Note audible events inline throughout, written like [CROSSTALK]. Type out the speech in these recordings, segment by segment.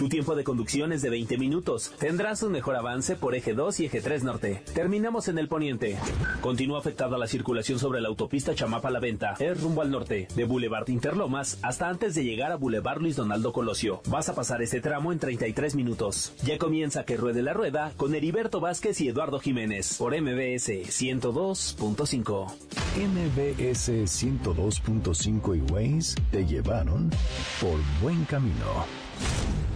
Tu tiempo de conducción es de 20 minutos. Tendrás un mejor avance por eje 2 y eje 3 norte. Terminamos en el poniente. Continúa afectada la circulación sobre la autopista Chamapa La Venta. Es rumbo al norte, de Boulevard Interlomas hasta antes de llegar a Boulevard Luis Donaldo Colosio. Vas a pasar este tramo en 33 minutos. Ya comienza que ruede la rueda con Heriberto Vázquez y Eduardo Jiménez por MBS 102.5. MBS 102.5 y Waze te llevaron por buen camino.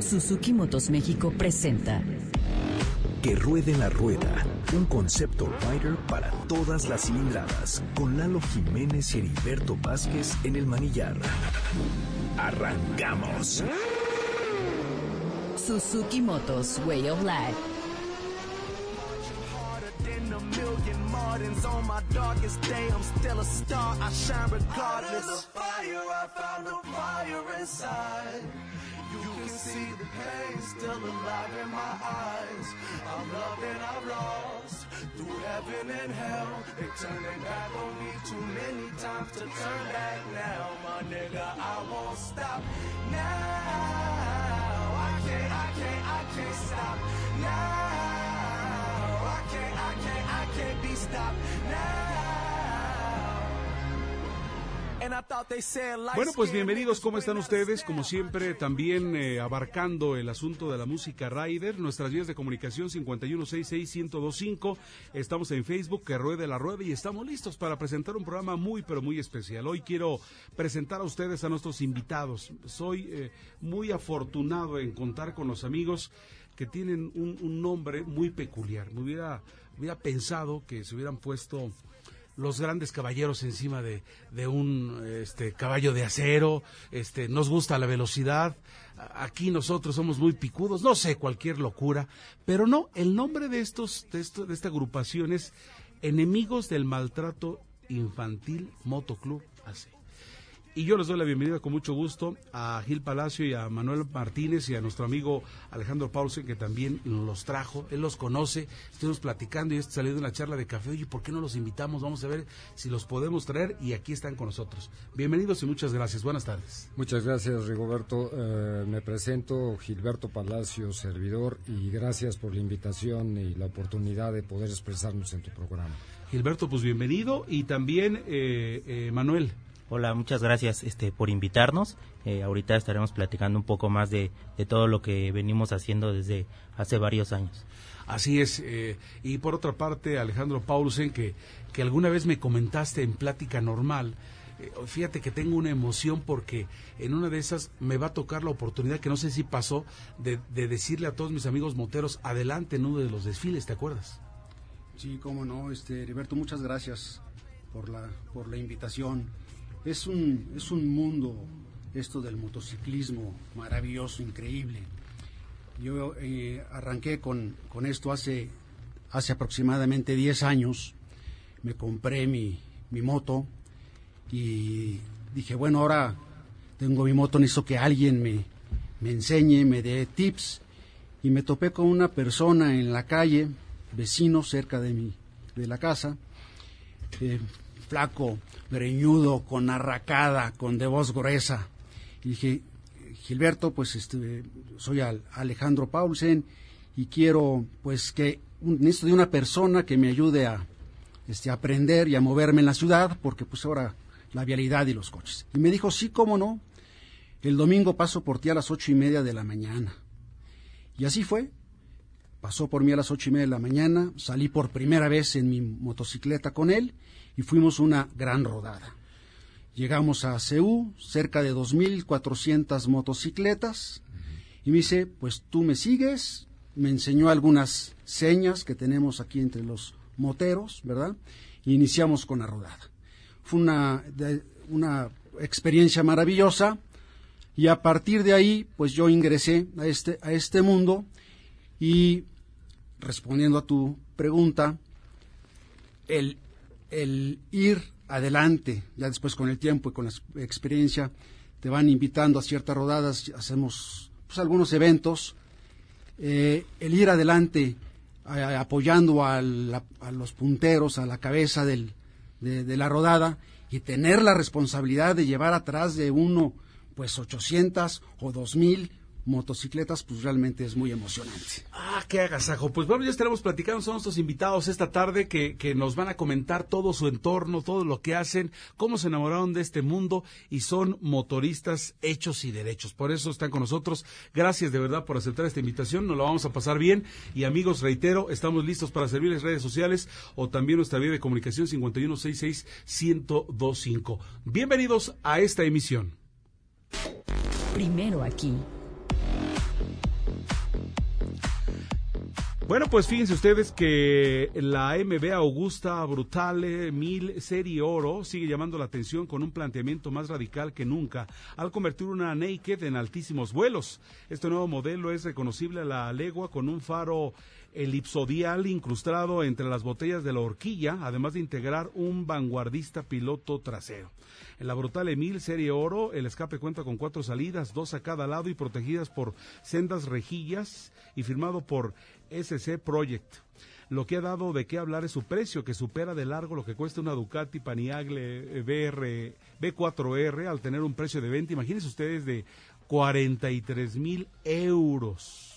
Suzuki Motos México presenta Que ruede la rueda, un concepto rider para todas las cilindradas, con Lalo Jiménez y Heriberto Vázquez en el manillar. Arrancamos. Suzuki Motos Way of Life. Million Martins on my darkest day. I'm still a star. I shine regardless. the fire, I found a fire inside. You can see the pain still alive in my eyes. I'm loved and I'm lost through heaven and hell. They turned their back on me too many times to turn back now. My nigga, I won't stop now. I can't, I can't, I can't stop now. Bueno, pues bienvenidos, ¿cómo están ustedes? Como siempre, también eh, abarcando el asunto de la música Rider, nuestras vías de comunicación 5166125, estamos en Facebook, que ruede la rueda, y estamos listos para presentar un programa muy, pero muy especial. Hoy quiero presentar a ustedes a nuestros invitados. Soy eh, muy afortunado en contar con los amigos que tienen un, un nombre muy peculiar. Me hubiera, hubiera pensado que se hubieran puesto los grandes caballeros encima de, de un este caballo de acero, este nos gusta la velocidad, aquí nosotros somos muy picudos, no sé, cualquier locura, pero no, el nombre de estos de de esta agrupación es Enemigos del Maltrato Infantil Motoclub AC. Y yo les doy la bienvenida con mucho gusto a Gil Palacio y a Manuel Martínez y a nuestro amigo Alejandro Paulsen, que también los trajo. Él los conoce. Estuvimos platicando y esto salió de una charla de café. Oye, ¿por qué no los invitamos? Vamos a ver si los podemos traer. Y aquí están con nosotros. Bienvenidos y muchas gracias. Buenas tardes. Muchas gracias, Rigoberto. Eh, me presento Gilberto Palacio, servidor, y gracias por la invitación y la oportunidad de poder expresarnos en tu programa. Gilberto, pues bienvenido. Y también eh, eh, Manuel. Hola, muchas gracias este, por invitarnos. Eh, ahorita estaremos platicando un poco más de, de todo lo que venimos haciendo desde hace varios años. Así es. eh, y por otra parte, Alejandro Paulsen, que, que alguna vez me comentaste en plática normal. eh, fíjate que tengo una emoción porque en una de esas me va a tocar la oportunidad, que no sé si pasó, de, de decirle a todos mis amigos moteros, adelante en uno de los desfiles, ¿te acuerdas? Sí, cómo no, este, Heriberto, muchas gracias por la, por la invitación. Es un, es un mundo esto del motociclismo maravilloso, increíble. Yo eh, arranqué con, con esto hace, hace aproximadamente 10 años. Me compré mi, mi moto y dije, bueno, ahora tengo mi moto, necesito que alguien me, me enseñe, me dé tips. Y me topé con una persona en la calle, vecino cerca de mi, de la casa, eh, flaco, greñudo, con arracada, con de voz gruesa. Y dije, Gilberto, pues este, soy Al- Alejandro Paulsen y quiero pues que necesito de una persona que me ayude a este, aprender y a moverme en la ciudad, porque pues ahora la vialidad y los coches. Y me dijo, sí, cómo no, el domingo paso por ti a las ocho y media de la mañana. Y así fue. Pasó por mí a las ocho y media de la mañana, salí por primera vez en mi motocicleta con él y fuimos una gran rodada. Llegamos a Ceú, cerca de 2.400 motocicletas, y me dice, pues tú me sigues, me enseñó algunas señas que tenemos aquí entre los moteros, ¿verdad? Y iniciamos con la rodada. Fue una, una experiencia maravillosa. Y a partir de ahí, pues yo ingresé a este, a este mundo y respondiendo a tu pregunta, el, el ir adelante, ya después con el tiempo y con la experiencia, te van invitando a ciertas rodadas, hacemos pues, algunos eventos, eh, el ir adelante apoyando a, los punteros, a la cabeza de, la rodada y tener la responsabilidad de llevar atrás de uno pues 800 o 2000 motocicletas, pues realmente es muy emocionante. Ah, qué agasajo. Pues bueno, ya estaremos platicando, son nuestros invitados esta tarde que, que nos van a comentar todo su entorno, todo lo que hacen, cómo se enamoraron de este mundo y son motoristas hechos y derechos. Por eso están con nosotros. Gracias de verdad por aceptar esta invitación, nos la vamos a pasar bien. Y amigos, reitero, estamos listos para servirles redes sociales o también nuestra vía de comunicación 5166-1025. Bienvenidos a esta emisión. Primero aquí. Bueno, pues fíjense ustedes que la MB Augusta Brutale 1000 Serie Oro sigue llamando la atención con un planteamiento más radical que nunca al convertir una Naked en altísimos vuelos. Este nuevo modelo es reconocible a la legua con un faro elipsodial incrustado entre las botellas de la horquilla, además de integrar un vanguardista piloto trasero. En la brutal Emil Serie Oro, el escape cuenta con cuatro salidas, dos a cada lado y protegidas por sendas rejillas y firmado por SC Project. Lo que ha dado de qué hablar es su precio, que supera de largo lo que cuesta una Ducati Paniagle BR, B4R al tener un precio de venta, imagínense ustedes, de 43 mil euros.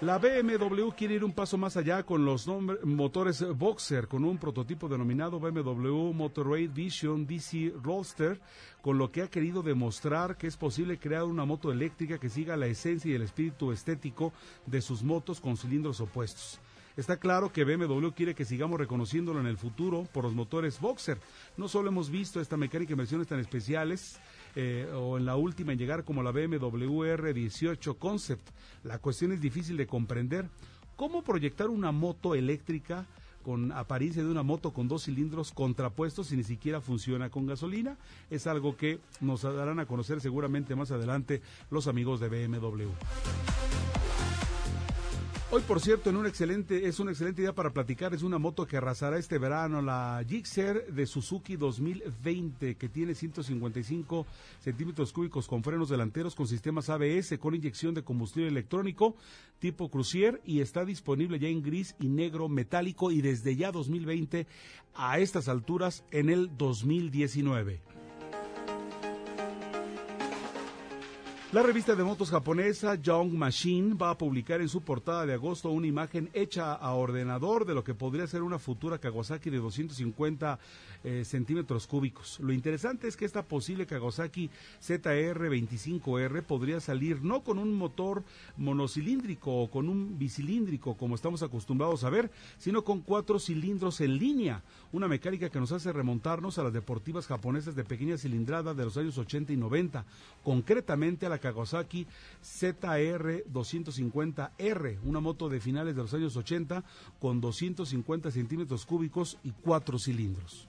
La BMW quiere ir un paso más allá con los motores Boxer, con un prototipo denominado BMW Motorrad Vision DC Roadster, con lo que ha querido demostrar que es posible crear una moto eléctrica que siga la esencia y el espíritu estético de sus motos con cilindros opuestos. Está claro que BMW quiere que sigamos reconociéndolo en el futuro por los motores Boxer. No solo hemos visto esta mecánica en versiones tan especiales, eh, o en la última en llegar como la BMW R18 Concept. La cuestión es difícil de comprender. ¿Cómo proyectar una moto eléctrica con apariencia de una moto con dos cilindros contrapuestos y ni siquiera funciona con gasolina? Es algo que nos darán a conocer seguramente más adelante los amigos de BMW. Hoy, por cierto, en un excelente, es una excelente idea para platicar. Es una moto que arrasará este verano, la Gixxer de Suzuki 2020, que tiene 155 centímetros cúbicos con frenos delanteros, con sistemas ABS, con inyección de combustible electrónico tipo Crucier y está disponible ya en gris y negro metálico y desde ya 2020 a estas alturas en el 2019. La revista de motos japonesa Young Machine va a publicar en su portada de agosto una imagen hecha a ordenador de lo que podría ser una futura Kawasaki de 250 eh, centímetros cúbicos. Lo interesante es que esta posible Kawasaki ZR25R podría salir no con un motor monocilíndrico o con un bicilíndrico como estamos acostumbrados a ver, sino con cuatro cilindros en línea, una mecánica que nos hace remontarnos a las deportivas japonesas de pequeña cilindrada de los años 80 y 90, concretamente a la Kawasaki ZR 250R, una moto de finales de los años 80 con 250 centímetros cúbicos y cuatro cilindros.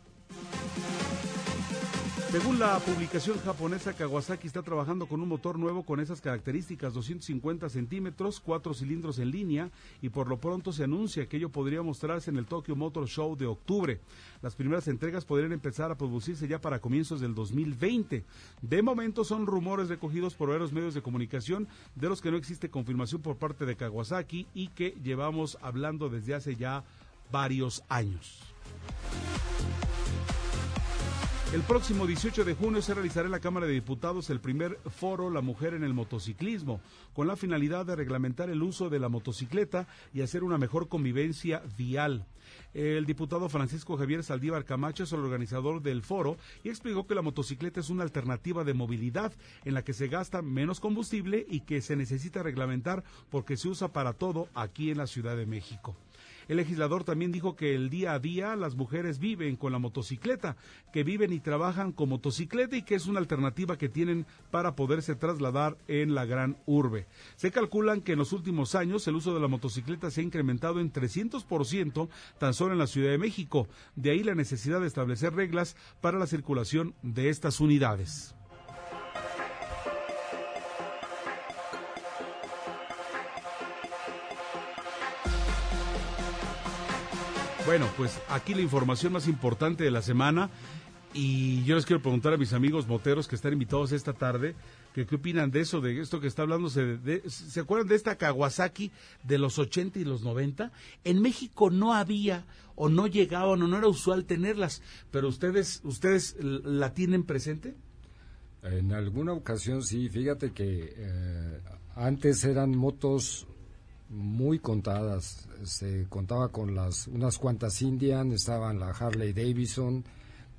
Según la publicación japonesa, Kawasaki está trabajando con un motor nuevo con esas características, 250 centímetros, cuatro cilindros en línea, y por lo pronto se anuncia que ello podría mostrarse en el Tokyo Motor Show de octubre. Las primeras entregas podrían empezar a producirse ya para comienzos del 2020. De momento son rumores recogidos por varios medios de comunicación de los que no existe confirmación por parte de Kawasaki y que llevamos hablando desde hace ya varios años. El próximo 18 de junio se realizará en la Cámara de Diputados el primer foro La Mujer en el Motociclismo, con la finalidad de reglamentar el uso de la motocicleta y hacer una mejor convivencia vial. El diputado Francisco Javier Saldívar Camacho es el organizador del foro y explicó que la motocicleta es una alternativa de movilidad en la que se gasta menos combustible y que se necesita reglamentar porque se usa para todo aquí en la Ciudad de México. El legislador también dijo que el día a día las mujeres viven con la motocicleta, que viven y trabajan con motocicleta y que es una alternativa que tienen para poderse trasladar en la gran urbe. Se calculan que en los últimos años el uso de la motocicleta se ha incrementado en 300% tan solo en la Ciudad de México. De ahí la necesidad de establecer reglas para la circulación de estas unidades. Bueno, pues aquí la información más importante de la semana y yo les quiero preguntar a mis amigos moteros que están invitados esta tarde, que qué opinan de eso, de esto que está hablando. De, ¿Se acuerdan de esta Kawasaki de los 80 y los 90? En México no había o no llegaban o no era usual tenerlas, pero ustedes, ustedes la tienen presente. En alguna ocasión sí, fíjate que eh, antes eran motos muy contadas. Se contaba con las unas cuantas Indian, estaban la Harley Davidson,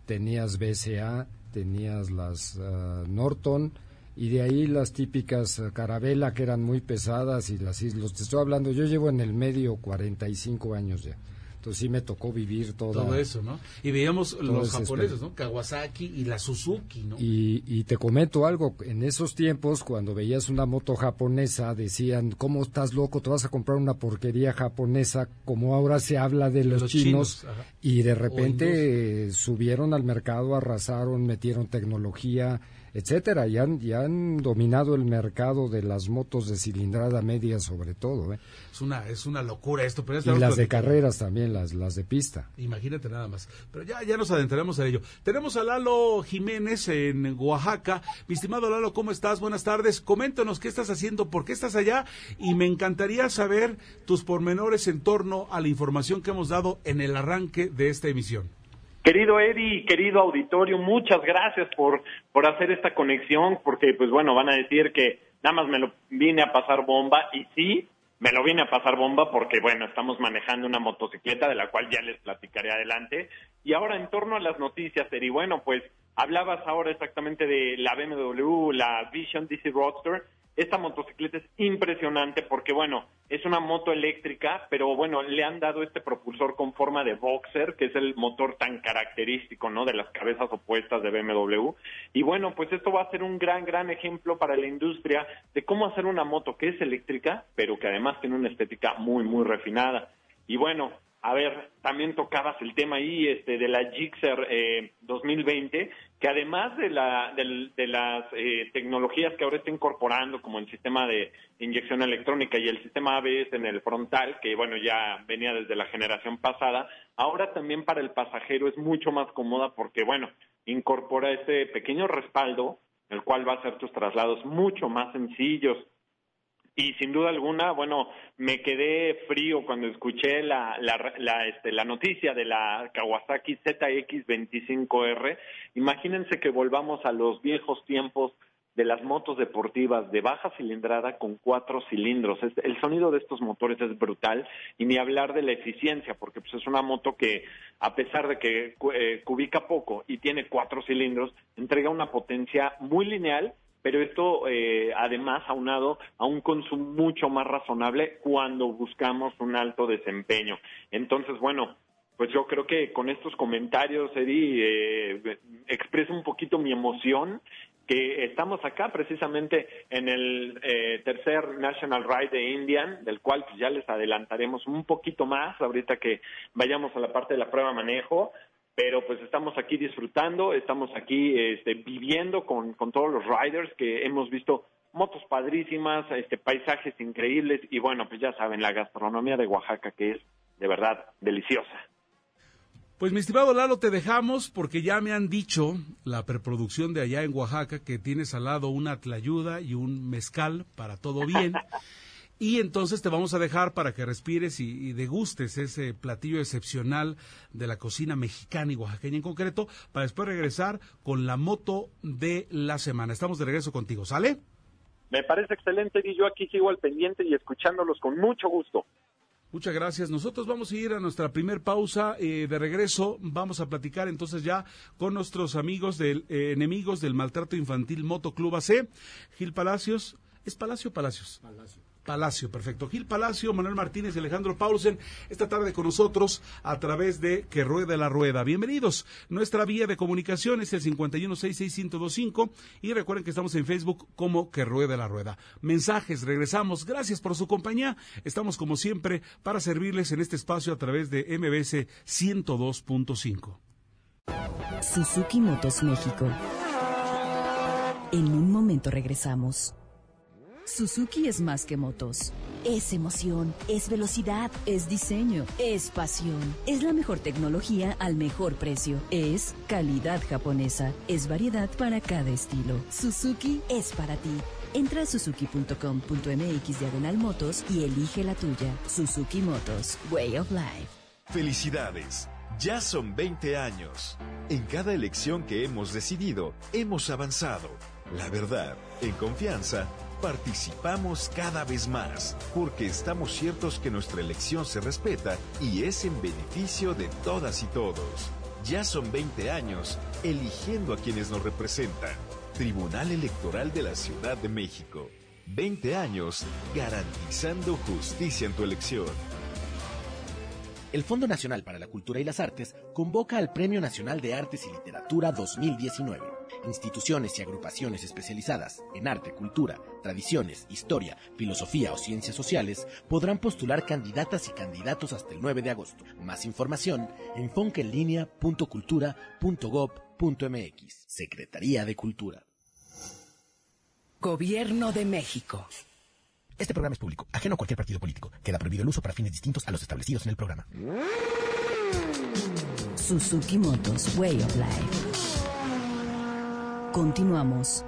tenías BSA, tenías las ah, Norton y de ahí las típicas uh, Carabela que eran muy pesadas y las Islos. Te estoy hablando, yo llevo en el medio 45 años ya. Entonces sí me tocó vivir todo eso, ¿no? Y veíamos los japoneses, ¿no? Kawasaki y la Suzuki, ¿no? Y, y, te comento algo, en esos tiempos cuando veías una moto japonesa decían, ¿cómo estás loco? Te vas a comprar una porquería japonesa, como ahora se habla de, los, chinos, y de repente subieron al mercado, arrasaron, metieron tecnología, etcétera, y han, han dominado el mercado de las motos de cilindrada media sobre todo. ¿eh? Es una es una locura esto. Pero y las de carreras también, las, las de pista. Imagínate nada más. Pero ya, ya nos adentraremos en ello. Tenemos a Lalo Jiménez en Oaxaca. Mi estimado Lalo, ¿cómo estás? Buenas tardes. Coméntanos qué estás haciendo, por qué estás allá y me encantaría saber tus pormenores en torno a la información que hemos dado en el arranque de esta emisión. Querido Eddie, querido auditorio, muchas gracias por, por hacer esta conexión, porque pues bueno, van a decir que nada más me lo vine a pasar bomba, y sí, me lo vine a pasar bomba porque bueno, estamos manejando una motocicleta de la cual ya les platicaré adelante. Y ahora en torno a las noticias, Eddie, bueno, pues hablabas ahora exactamente de la BMW, la Vision DC Roadster, esta motocicleta es impresionante porque, bueno, es una moto eléctrica, pero bueno, le han dado este propulsor con forma de boxer, que es el motor tan característico, ¿no? De las cabezas opuestas de BMW. Y bueno, pues esto va a ser un gran, gran ejemplo para la industria de cómo hacer una moto que es eléctrica, pero que además tiene una estética muy, muy refinada. Y bueno, a ver, también tocabas el tema ahí este, de la Gixxer eh, 2020, que además de, la, de, las eh, tecnologías que ahora está incorporando, como el sistema de inyección electrónica y el sistema ABS en el frontal, que bueno, ya venía desde la generación pasada, ahora también para el pasajero es mucho más cómoda porque, bueno, incorpora ese pequeño respaldo, el cual va a hacer tus traslados mucho más sencillos, y sin duda alguna, bueno, me quedé frío cuando escuché la, la, la, este, la noticia de la Kawasaki ZX25R. Imagínense que volvamos a los viejos tiempos de las motos deportivas de baja cilindrada con cuatro cilindros. el sonido de estos motores es brutal y ni hablar de la eficiencia, porque pues, es una moto que, a pesar de que eh, cubica poco y tiene cuatro cilindros, entrega una potencia muy lineal pero esto eh, además aunado a un consumo mucho más razonable cuando buscamos un alto desempeño. Entonces, bueno, pues yo creo que con estos comentarios, Eddie, eh, expreso un poquito mi emoción que estamos acá precisamente en el eh, tercer National Ride de Indian, del cual pues ya les adelantaremos un poquito más ahorita que vayamos a la parte de la prueba manejo, pero pues estamos aquí disfrutando, estamos aquí este, viviendo con, con todos los riders que hemos visto motos padrísimas, este, paisajes increíbles y bueno, pues ya saben, la gastronomía de Oaxaca que es de verdad deliciosa. Pues mi estimado Lalo, te dejamos porque ya me han dicho la preproducción de allá en Oaxaca que tienes al lado una tlayuda y un mezcal para todo bien. [LAUGHS] Y entonces te vamos a dejar para que respires y, degustes ese platillo excepcional de la cocina mexicana y oaxaqueña en concreto, para después regresar con la moto de la semana. Estamos de regreso contigo, ¿sale? Me parece excelente y yo aquí sigo al pendiente y escuchándolos con mucho gusto. Muchas gracias. Nosotros vamos a ir a nuestra primer pausa. Eh, de regreso vamos a platicar entonces ya con nuestros amigos del eh, enemigos del maltrato infantil Moto Club AC. Gil Palacios. ¿Es Palacio o Palacios? Palacio. Palacio, perfecto. Gil Palacio, Manuel Martínez y Alejandro Paulsen, esta tarde con nosotros a través de Que Ruede la Rueda. Bienvenidos. Nuestra vía de comunicación es el 5166125 y recuerden que estamos en Facebook como Que Ruede la Rueda. Mensajes, regresamos. Gracias por su compañía. Estamos como siempre para servirles en este espacio a través de MBS 102.5. Suzuki Motos México. En un momento regresamos. Suzuki es más que motos. Es emoción, es velocidad, es diseño, es pasión. Es la mejor tecnología al mejor precio. Es calidad japonesa. Es variedad para cada estilo. Suzuki es para ti. Entra a suzuki.com.mx diagonal motos y elige la tuya. Suzuki Motos, Way of Life. Felicidades. Ya son 20 años. En cada elección que hemos decidido, hemos avanzado. La verdad, en confianza, participamos cada vez más, porque estamos ciertos que nuestra elección se respeta y es en beneficio de todas y todos. Ya son 20 años eligiendo a quienes nos representan. Tribunal Electoral de la Ciudad de México. 20 años garantizando justicia en tu elección. El Fondo Nacional para la Cultura y las Artes convoca al Premio Nacional de Artes y Literatura 2019. Instituciones y agrupaciones especializadas en arte, cultura, tradiciones, historia, filosofía o ciencias sociales podrán postular candidatas y candidatos hasta el 9 de agosto. Más información en fonkenlinea.cultura.gov.mx. Secretaría de Cultura. Gobierno de México. Este programa es público, ajeno a cualquier partido político. Queda prohibido el uso para fines distintos a los establecidos en el programa. Suzuki Motos, Way of Life. Continuamos.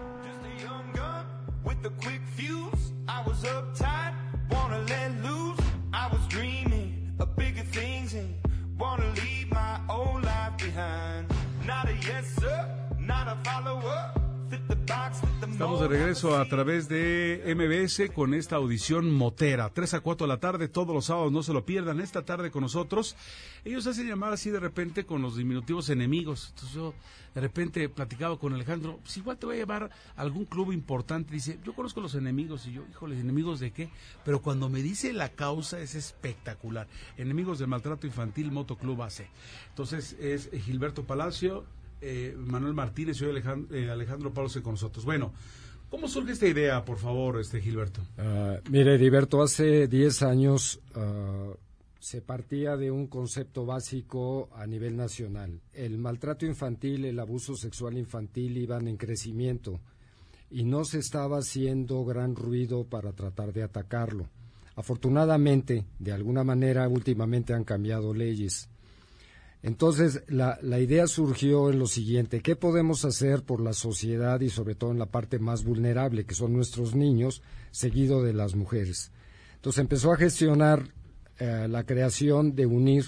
Estamos de regreso a través de MBS con esta audición motera. 3 a 4 de la tarde, todos los sábados, no se lo pierdan. Esta tarde con nosotros, ellos hacen llamar así de repente con los diminutivos enemigos. Entonces yo de repente platicaba con Alejandro, pues igual te voy a llevar a algún club importante. Dice, yo conozco los enemigos. Y yo, híjole, ¿enemigos de qué? Pero cuando me dice la causa es espectacular. Enemigos del maltrato infantil, Motoclub AC. Entonces es Gilberto Palacio, eh, Manuel Martínez y Alejandro, eh, Alejandro con nosotros. Bueno, ¿cómo surge esta idea, por favor, este Gilberto? Ah, mire, Heriberto, hace 10 años ah, se partía de un concepto básico a nivel nacional. El maltrato infantil, el abuso sexual infantil iban en crecimiento y no se estaba haciendo gran ruido para tratar de atacarlo. Afortunadamente, de alguna manera, últimamente han cambiado leyes. Entonces, la, idea surgió en lo siguiente, ¿qué podemos hacer por la sociedad y sobre todo en la parte más vulnerable, que son nuestros niños, seguido de las mujeres? Entonces empezó a gestionar eh, la creación de unir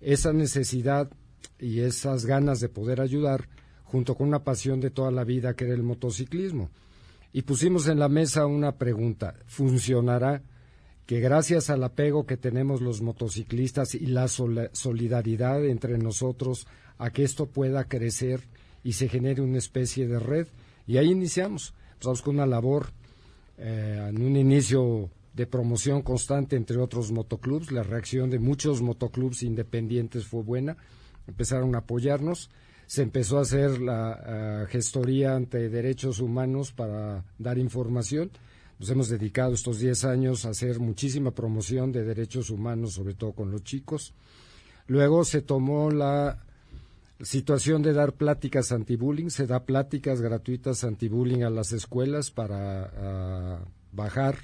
esa necesidad y esas ganas de poder ayudar junto con una pasión de toda la vida que era el motociclismo. Y pusimos en la mesa una pregunta, ¿funcionará? Que gracias al apego que tenemos los motociclistas y la sol solidaridad entre nosotros, a que esto pueda crecer y se genere una especie de red. Y ahí iniciamos. Empezamos con una labor eh, en un inicio de promoción constante entre otros motoclubs. La reacción de muchos motoclubs independientes fue buena. Empezaron a apoyarnos. Se empezó a hacer la uh, gestoría ante derechos humanos para dar información nos hemos dedicado estos 10 años a hacer muchísima promoción de derechos humanos, sobre todo con los chicos. Luego se tomó la situación de dar pláticas anti-bullying, se da pláticas gratuitas anti-bullying a las escuelas para uh, bajar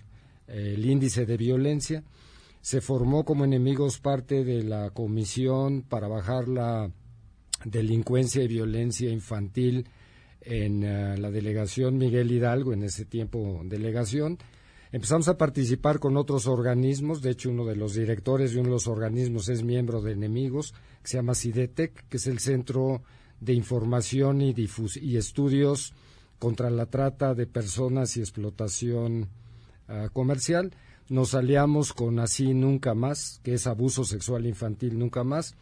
el índice de violencia. Se formó como enemigos parte de la comisión para bajar la delincuencia y violencia infantil en uh, la delegación Miguel Hidalgo, en ese tiempo delegación. Empezamos a participar con otros organismos, de hecho uno de los directores de uno de los organismos es miembro de Enemigos, que se llama CIDETEC, que es el Centro de Información y, y Estudios contra la Trata de Personas y Explotación uh, Comercial. Nos aliamos con Así Nunca Más, que es Abuso Sexual Infantil Nunca Más,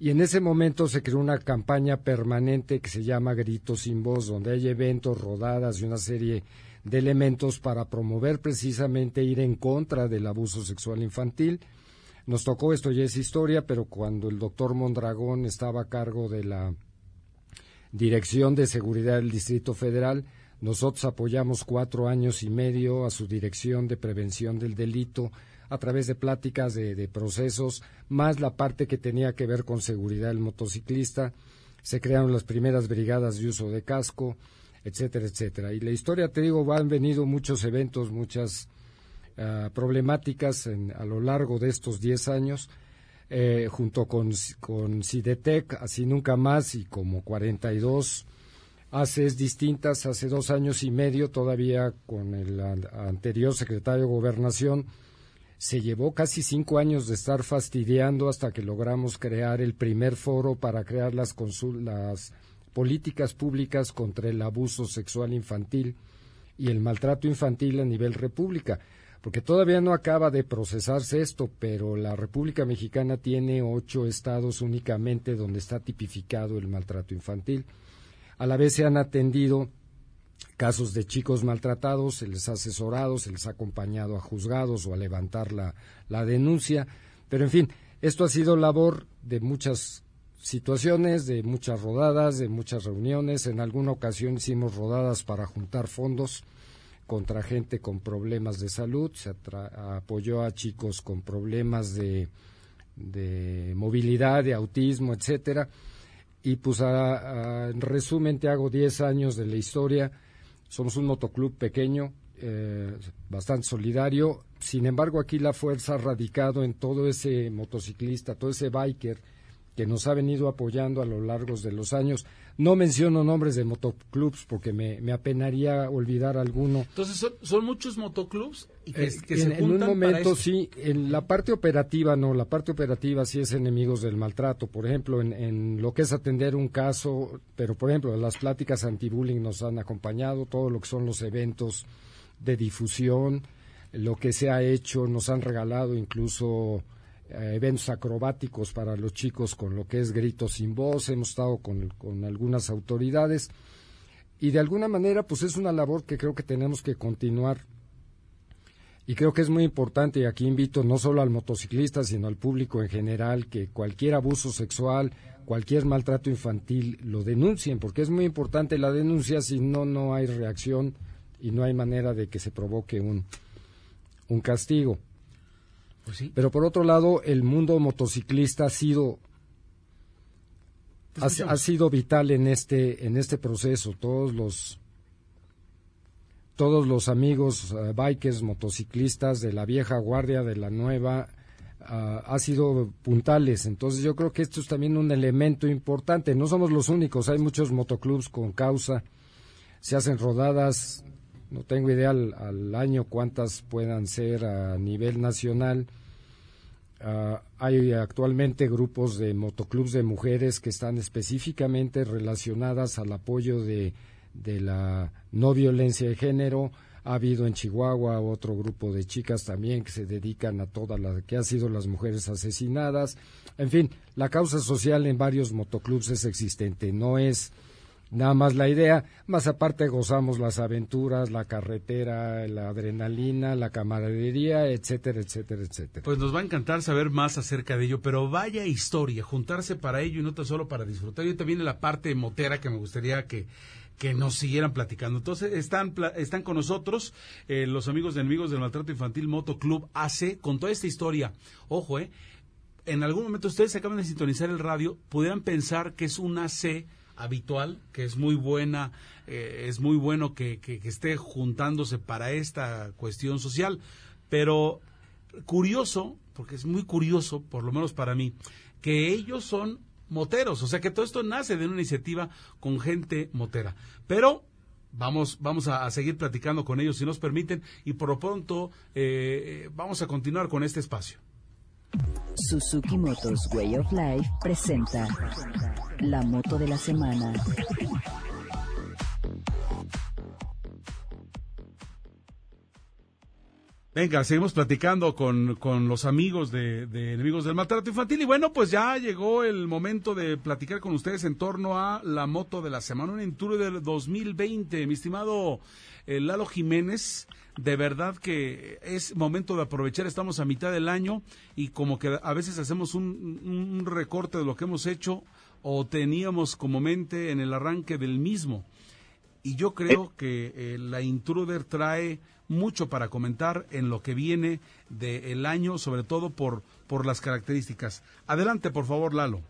y en ese momento se creó una campaña permanente que se llama Gritos sin Voz, donde hay eventos, rodadas y una serie de elementos para promover precisamente ir en contra del abuso sexual infantil. Nos tocó esto ya es historia, pero cuando el doctor Mondragón estaba a cargo de la Dirección de Seguridad del Distrito Federal, nosotros apoyamos cuatro años y medio a su Dirección de Prevención del Delito a través de pláticas de, procesos, más la parte que tenía que ver con seguridad del motociclista. Se crearon las primeras brigadas de uso de casco, etcétera, etcétera. Y la historia, te digo, han venido muchos eventos, muchas ah, problemáticas a lo largo de estos diez años, eh, junto con, con Cidetec, así nunca más, y como 42 haces distintas, hace dos años y medio todavía con el anterior secretario de Gobernación, se llevó casi cinco años de estar fastidiando hasta que logramos crear el primer foro para crear las, las políticas públicas contra el abuso sexual infantil y el maltrato infantil a nivel república, porque todavía no acaba de procesarse esto, pero la República Mexicana tiene ocho estados únicamente donde está tipificado el maltrato infantil. A la vez se han atendido casos de chicos maltratados, se les ha asesorado, se les ha acompañado a juzgados o a levantar la, la denuncia. Pero, en fin, esto ha sido labor de muchas situaciones, de muchas rodadas, de muchas reuniones. En alguna ocasión hicimos rodadas para juntar fondos contra gente con problemas de salud, se apoyó a chicos con problemas de, de movilidad, de autismo, etcétera. Y pues en resumen te hago 10 años de la historia somos un motoclub pequeño, eh, bastante solidario. Sin embargo, aquí la fuerza ha radicado en todo ese motociclista, todo ese biker que nos ha venido apoyando a lo largo de los años. No menciono nombres de motoclubs porque me, apenaría olvidar alguno. Entonces, ¿son, muchos motoclubs y que, eh, en, un momento sí, en la parte operativa no, la parte operativa sí es enemigos del maltrato. Por ejemplo, en, lo que es atender un caso, pero por ejemplo, las pláticas anti-bullying nos han acompañado, todo lo que son los eventos de difusión, lo que se ha hecho, nos han regalado incluso eventos acrobáticos para los chicos con lo que es gritos sin voz, hemos estado con, con, algunas autoridades. Y de alguna manera pues es una labor que creo que tenemos que continuar. Y creo que es muy importante y aquí invito no solo al motociclista sino al público en general que cualquier abuso sexual, cualquier maltrato infantil lo denuncien porque es muy importante la denuncia si no no hay reacción y no hay manera de que se provoque un, un castigo. Pues Pero por otro lado, el mundo motociclista ha sido ha, sido vital en este en este proceso. Todos los todos los amigos eh, bikers, motociclistas de la vieja guardia, de la nueva, uh, ha sido puntales. Entonces yo creo que esto es también un elemento importante. No somos los únicos, hay muchos motoclubs con causa. Se hacen rodadas no tengo idea al, año cuántas puedan ser a nivel nacional. Ah, hay actualmente grupos de motoclubs de mujeres que están específicamente relacionadas al apoyo de, de la no violencia de género. Ha habido en Chihuahua otro grupo de chicas también que se dedican a toda la que ha sido las mujeres asesinadas. En fin, la causa social en varios motoclubs es existente. No es nada más la idea, más aparte gozamos las aventuras, la carretera, la adrenalina, la camaradería, etcétera, etcétera, etcétera. Pues nos va a encantar saber más acerca de ello, pero vaya historia, juntarse para ello y no tan solo para disfrutar. Y también la parte motera que me gustaría que, que nos siguieran platicando. Entonces, están, están con nosotros eh, los amigos de Enemigos del Maltrato Infantil Moto Club AC con toda esta historia. Ojo, eh, en algún momento ustedes acaban de sintonizar el radio, pudieran pensar que es un AC habitual, que es muy buena, eh, es muy bueno que, que, esté juntándose para esta cuestión social, pero curioso, porque es muy curioso, por lo menos para mí, que ellos son moteros, o sea que todo esto nace de una iniciativa con gente motera, pero Vamos, vamos a, seguir platicando con ellos si nos permiten y por lo pronto eh, eh, vamos a continuar con este espacio. Suzuki Motors Way of Life presenta la moto de la semana. Venga, seguimos platicando con, con los amigos de, Enemigos del Maltrato Infantil. Y bueno, pues ya llegó el momento de platicar con ustedes en torno a la moto de la semana, un Intruder del 2020. Mi estimado eh, Lalo Jiménez, de verdad que es momento de aprovechar, estamos a mitad del año y como que a veces hacemos un, recorte de lo que hemos hecho o teníamos como mente en el arranque del mismo. Y yo creo que eh, la Intruder trae mucho para comentar en lo que viene del año, sobre todo por, por las características. Adelante, por favor, Lalo.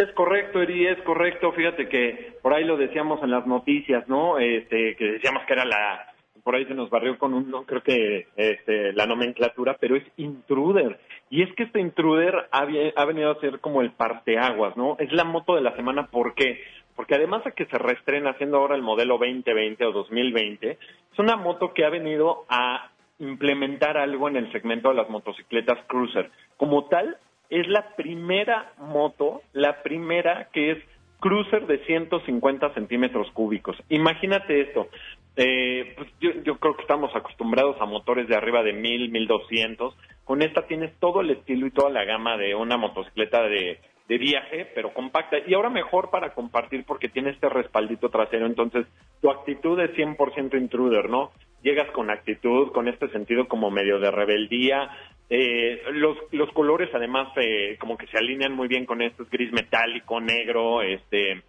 Es correcto, Eri, es correcto. Fíjate que por ahí lo decíamos en las noticias, ¿no? Este, que decíamos que era la, por ahí se nos barrió con un, no creo que este, la nomenclatura, pero es intruder. Y es que este intruder ha, venido a ser como el parteaguas, ¿no? Es la moto de la semana, ¿por qué? porque además de que se reestrena haciendo ahora el modelo 2020 o 2020, es una moto que ha venido a implementar algo en el segmento de las motocicletas cruiser. Como tal, es la primera moto, la primera que es cruiser de 150 centímetros cúbicos. Imagínate esto. Eh, pues yo, yo, creo que estamos acostumbrados a motores de arriba de 1000, 1200. Con esta tienes todo el estilo y toda la gama de una motocicleta de de viaje, pero compacta. Y ahora mejor para compartir porque tiene este respaldito trasero. Entonces, tu actitud es 100% intruder, ¿no? Llegas con actitud, con este sentido como medio de rebeldía. Eh, los, los colores, además, eh, como que se alinean muy bien con esto. Es gris metálico, negro, este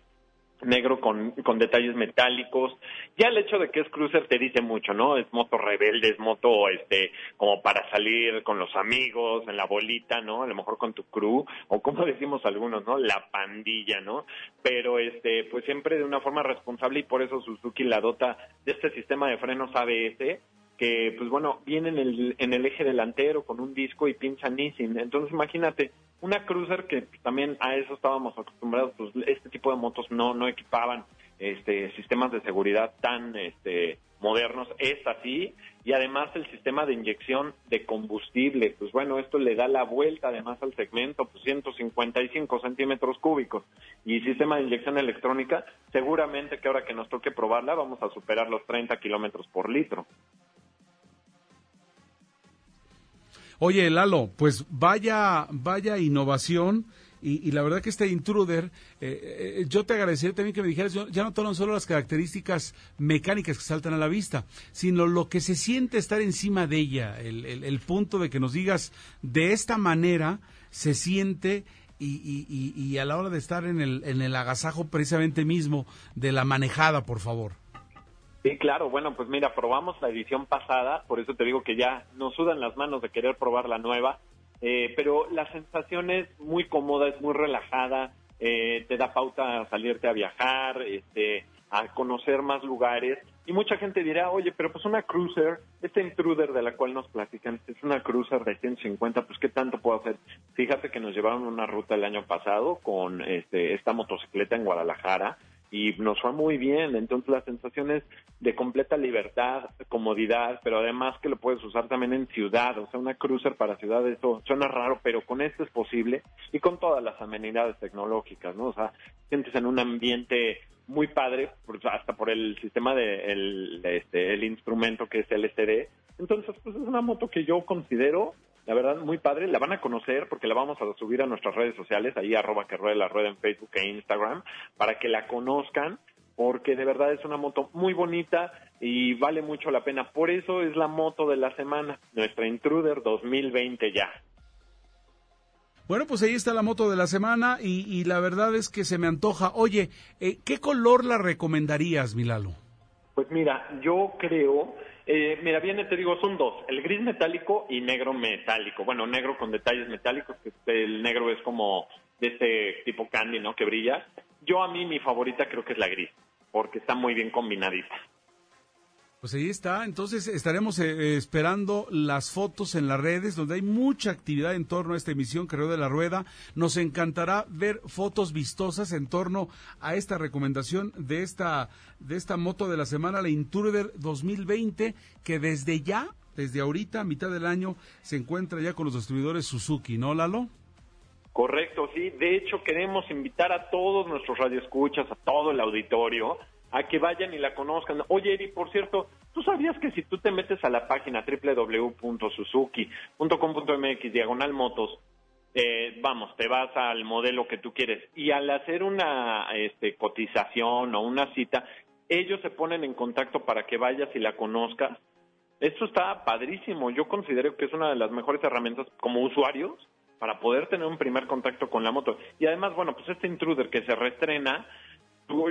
negro con, con detalles metálicos. Ya el hecho de que es cruiser te dice mucho, ¿no? Es moto rebelde, es moto, este, como para salir con los amigos, en la bolita, ¿no? A lo mejor con tu crew, o como [LAUGHS] decimos algunos, ¿no? La pandilla, ¿no? Pero, este, pues siempre de una forma responsable y por eso Suzuki la dota de este sistema de frenos ABS que, pues bueno, viene en el, eje delantero con un disco y pincha Nissin. Entonces, imagínate, una cruiser que también a eso estábamos acostumbrados, pues este tipo de motos no, no equipaban este, sistemas de seguridad tan este, modernos, es así, y además el sistema de inyección de combustible, pues bueno, esto le da la vuelta además al segmento, pues 155 centímetros cúbicos, y sistema de inyección electrónica, seguramente que ahora que nos toque probarla vamos a superar los 30 kilómetros por litro. Oye, Lalo, pues vaya, vaya innovación. Y, la verdad que este intruder, eh, eh, yo te agradecería también que me dijeras, ya no son solo las características mecánicas que saltan a la vista, sino lo que se siente estar encima de ella, el, punto de que nos digas, de esta manera se siente y, y, a la hora de estar en el, en el agasajo precisamente mismo de la manejada, por favor. Sí, claro. Bueno, pues mira, probamos la edición pasada, por eso te digo que ya nos sudan las manos de querer probar la nueva, eh, pero la sensación es muy cómoda, es muy relajada, eh, te da pauta a salirte a viajar, este, a conocer más lugares. Y mucha gente dirá, oye, pero pues una cruiser, este intruder de la cual nos platican, es una cruiser de 150, pues qué tanto puedo hacer. Fíjate que nos llevaron una ruta el año pasado con este, esta motocicleta en Guadalajara y nos fue muy bien. Entonces la sensación es de completa libertad, comodidad, pero además que lo puedes usar también en ciudad, o sea, una cruiser para ciudad, eso suena raro, pero con esto es posible y con todas las amenidades tecnológicas, ¿no? O sea, sientes en un ambiente muy padre, hasta por el sistema de el, este, el instrumento que es LCD. Entonces, pues es una moto que yo considero la verdad, muy padre. La van a conocer porque la vamos a subir a nuestras redes sociales, ahí arroba que ruede la rueda en Facebook e Instagram, para que la conozcan, porque de verdad es una moto muy bonita y vale mucho la pena. Por eso es la moto de la semana, nuestra Intruder 2020 ya. Bueno, pues ahí está la moto de la semana y, la verdad es que se me antoja. Oye, eh, ¿qué color la recomendarías, Milalo? Pues mira, yo creo eh, mira, viene, te digo, son dos, el gris metálico y negro metálico. Bueno, negro con detalles metálicos, que el negro es como de este tipo candy, ¿no? Que brilla. Yo a mí mi favorita creo que es la gris, porque está muy bien combinadita. Pues ahí está, entonces estaremos eh, esperando las fotos en las redes donde hay mucha actividad en torno a esta emisión Creo de la Rueda. Nos encantará ver fotos vistosas en torno a esta recomendación de esta de esta moto de la semana, la Intruder 2020, que desde ya, desde ahorita, a mitad del año, se encuentra ya con los distribuidores Suzuki, ¿no, Lalo? Correcto, sí. De hecho, queremos invitar a todos nuestros radioescuchas, a todo el auditorio, a que vayan y la conozcan. Oye, Eri, por cierto, ¿Tú sabías que si tú te metes a la página www.suzuki.com.mx diagonal motos, eh, vamos, te vas al modelo que tú quieres y al hacer una este, cotización o una cita, ellos se ponen en contacto para que vayas y la conozcas. Esto está padrísimo. Yo considero que es una de las mejores herramientas como usuarios para poder tener un primer contacto con la moto. Y además, bueno, pues este intruder que se reestrena,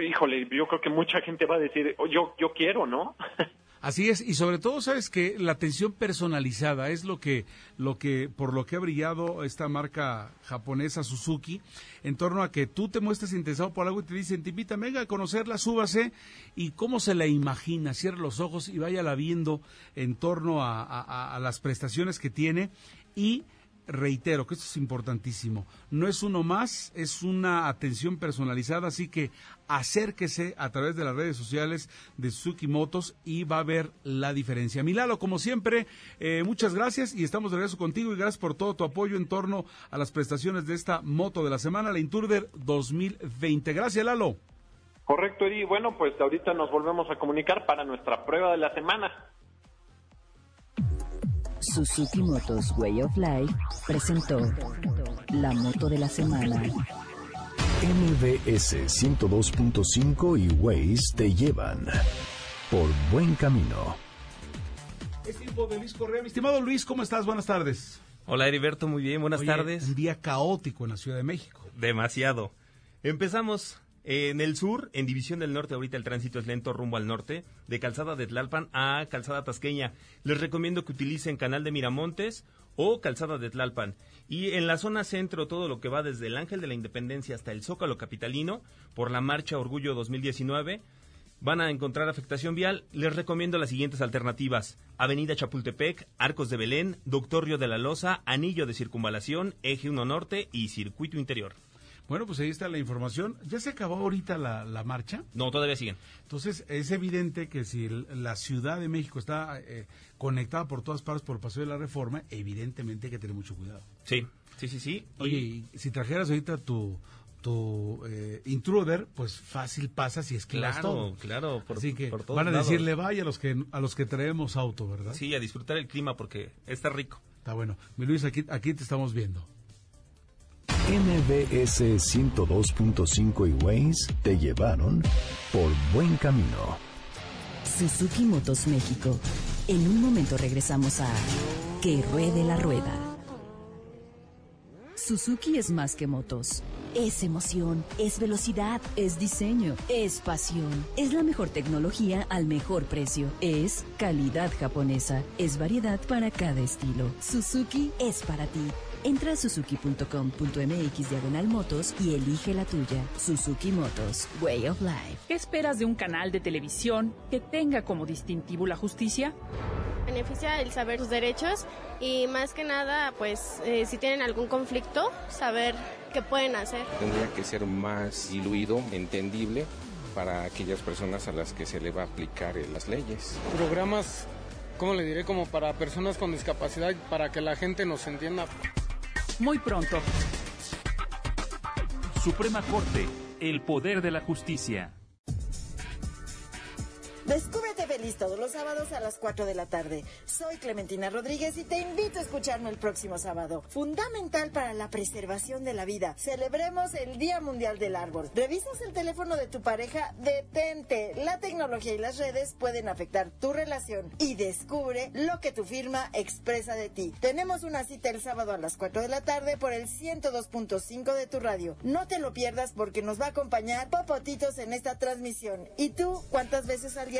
híjole, yo creo que mucha gente va a decir, oh, yo, yo quiero, ¿no? [LAUGHS] Así es, y sobre todo sabes que la atención personalizada es lo que, lo que, por lo que ha brillado esta marca japonesa Suzuki, en torno a que tú te muestres interesado por algo y te dicen, te invitan, venga a conocerla, súbase, y cómo se la imagina, cierre los ojos y váyala viendo en torno a, a las prestaciones que tiene y reitero que esto es importantísimo. No es uno más, es una atención personalizada, así que acérquese a través de las redes sociales de Suzuki Motos y va a ver la diferencia. Milalo, como siempre, eh, muchas gracias y estamos de regreso contigo y gracias por todo tu apoyo en torno a las prestaciones de esta moto de la semana, la Inturder 2020. Gracias, Lalo. Correcto, Edi. Bueno, pues ahorita nos volvemos a comunicar para nuestra prueba de la semana. Suzuki Motos Way of Life presentó la moto de la semana. MBS 102.5 y Waze te llevan por buen camino. Es tiempo de Luis Correa. Mi estimado Luis, ¿cómo estás? Buenas tardes. Hola Heriberto, muy bien, buenas Oye, tardes. Un día caótico en la Ciudad de México. Demasiado. Empezamos en el sur, en División del Norte, ahorita el tránsito es lento rumbo al norte, de Calzada de Tlalpan a Calzada Tasqueña. Les recomiendo que utilicen Canal de Miramontes o Calzada de Tlalpan. Y en la zona centro, todo lo que va desde el Ángel de la Independencia hasta el Zócalo Capitalino, por la Marcha Orgullo 2019, van a encontrar afectación vial. Les recomiendo las siguientes alternativas. Avenida Chapultepec, Arcos de Belén, Doctor Río de la Loza, Anillo de Circunvalación, Eje 1 Norte y Circuito Interior. Bueno, pues ahí está la información. ¿Ya se acabó ahorita la, la marcha? No, todavía siguen. Entonces, es evidente que si la Ciudad de México está eh, conectada por todas partes por el Paseo de la Reforma, evidentemente hay que tener mucho cuidado. Sí, sí, sí, sí. Oye, y si trajeras ahorita tu, tu eh, intruder, pues fácil pasa si es que Claro, todo. claro, por- Así que por todos van a lados. decirle vaya a los que a los que traemos auto, ¿verdad? Sí, a disfrutar el clima porque está rico. Está bueno. Mi Luis, aquí, aquí te estamos viendo. MBS 102.5 y Waze te llevaron por buen camino. Suzuki Motos México. En un momento regresamos a Que ruede la rueda. Suzuki es más que motos. Es emoción, es velocidad, es diseño, es pasión. Es la mejor tecnología al mejor precio. Es calidad japonesa. Es variedad para cada estilo. Suzuki es para ti. Entra a suzuki.com.mx diagonal motos y elige la tuya. Suzuki Motos, Way of Life. ¿Qué esperas de un canal de televisión que tenga como distintivo la justicia? Beneficia el saber sus derechos y más que nada, pues eh, si tienen algún conflicto, saber qué pueden hacer. Tendría que ser más diluido, entendible para aquellas personas a las que se le va a aplicar eh, las leyes. Programas, ¿cómo le diré? Como para personas con discapacidad, para que la gente nos entienda. Muy pronto. Suprema Corte, el poder de la justicia. Descúbrete feliz todos los sábados a las 4 de la tarde. Soy Clementina Rodríguez y te invito a escucharme el próximo sábado. Fundamental para la preservación de la vida. Celebremos el Día Mundial del Árbol. ¿Revisas el teléfono de tu pareja? Detente. La tecnología y las redes pueden afectar tu relación y descubre lo que tu firma expresa de ti. Tenemos una cita el sábado a las 4 de la tarde por el 102.5 de tu radio. No te lo pierdas porque nos va a acompañar Popotitos en esta transmisión. ¿Y tú cuántas veces al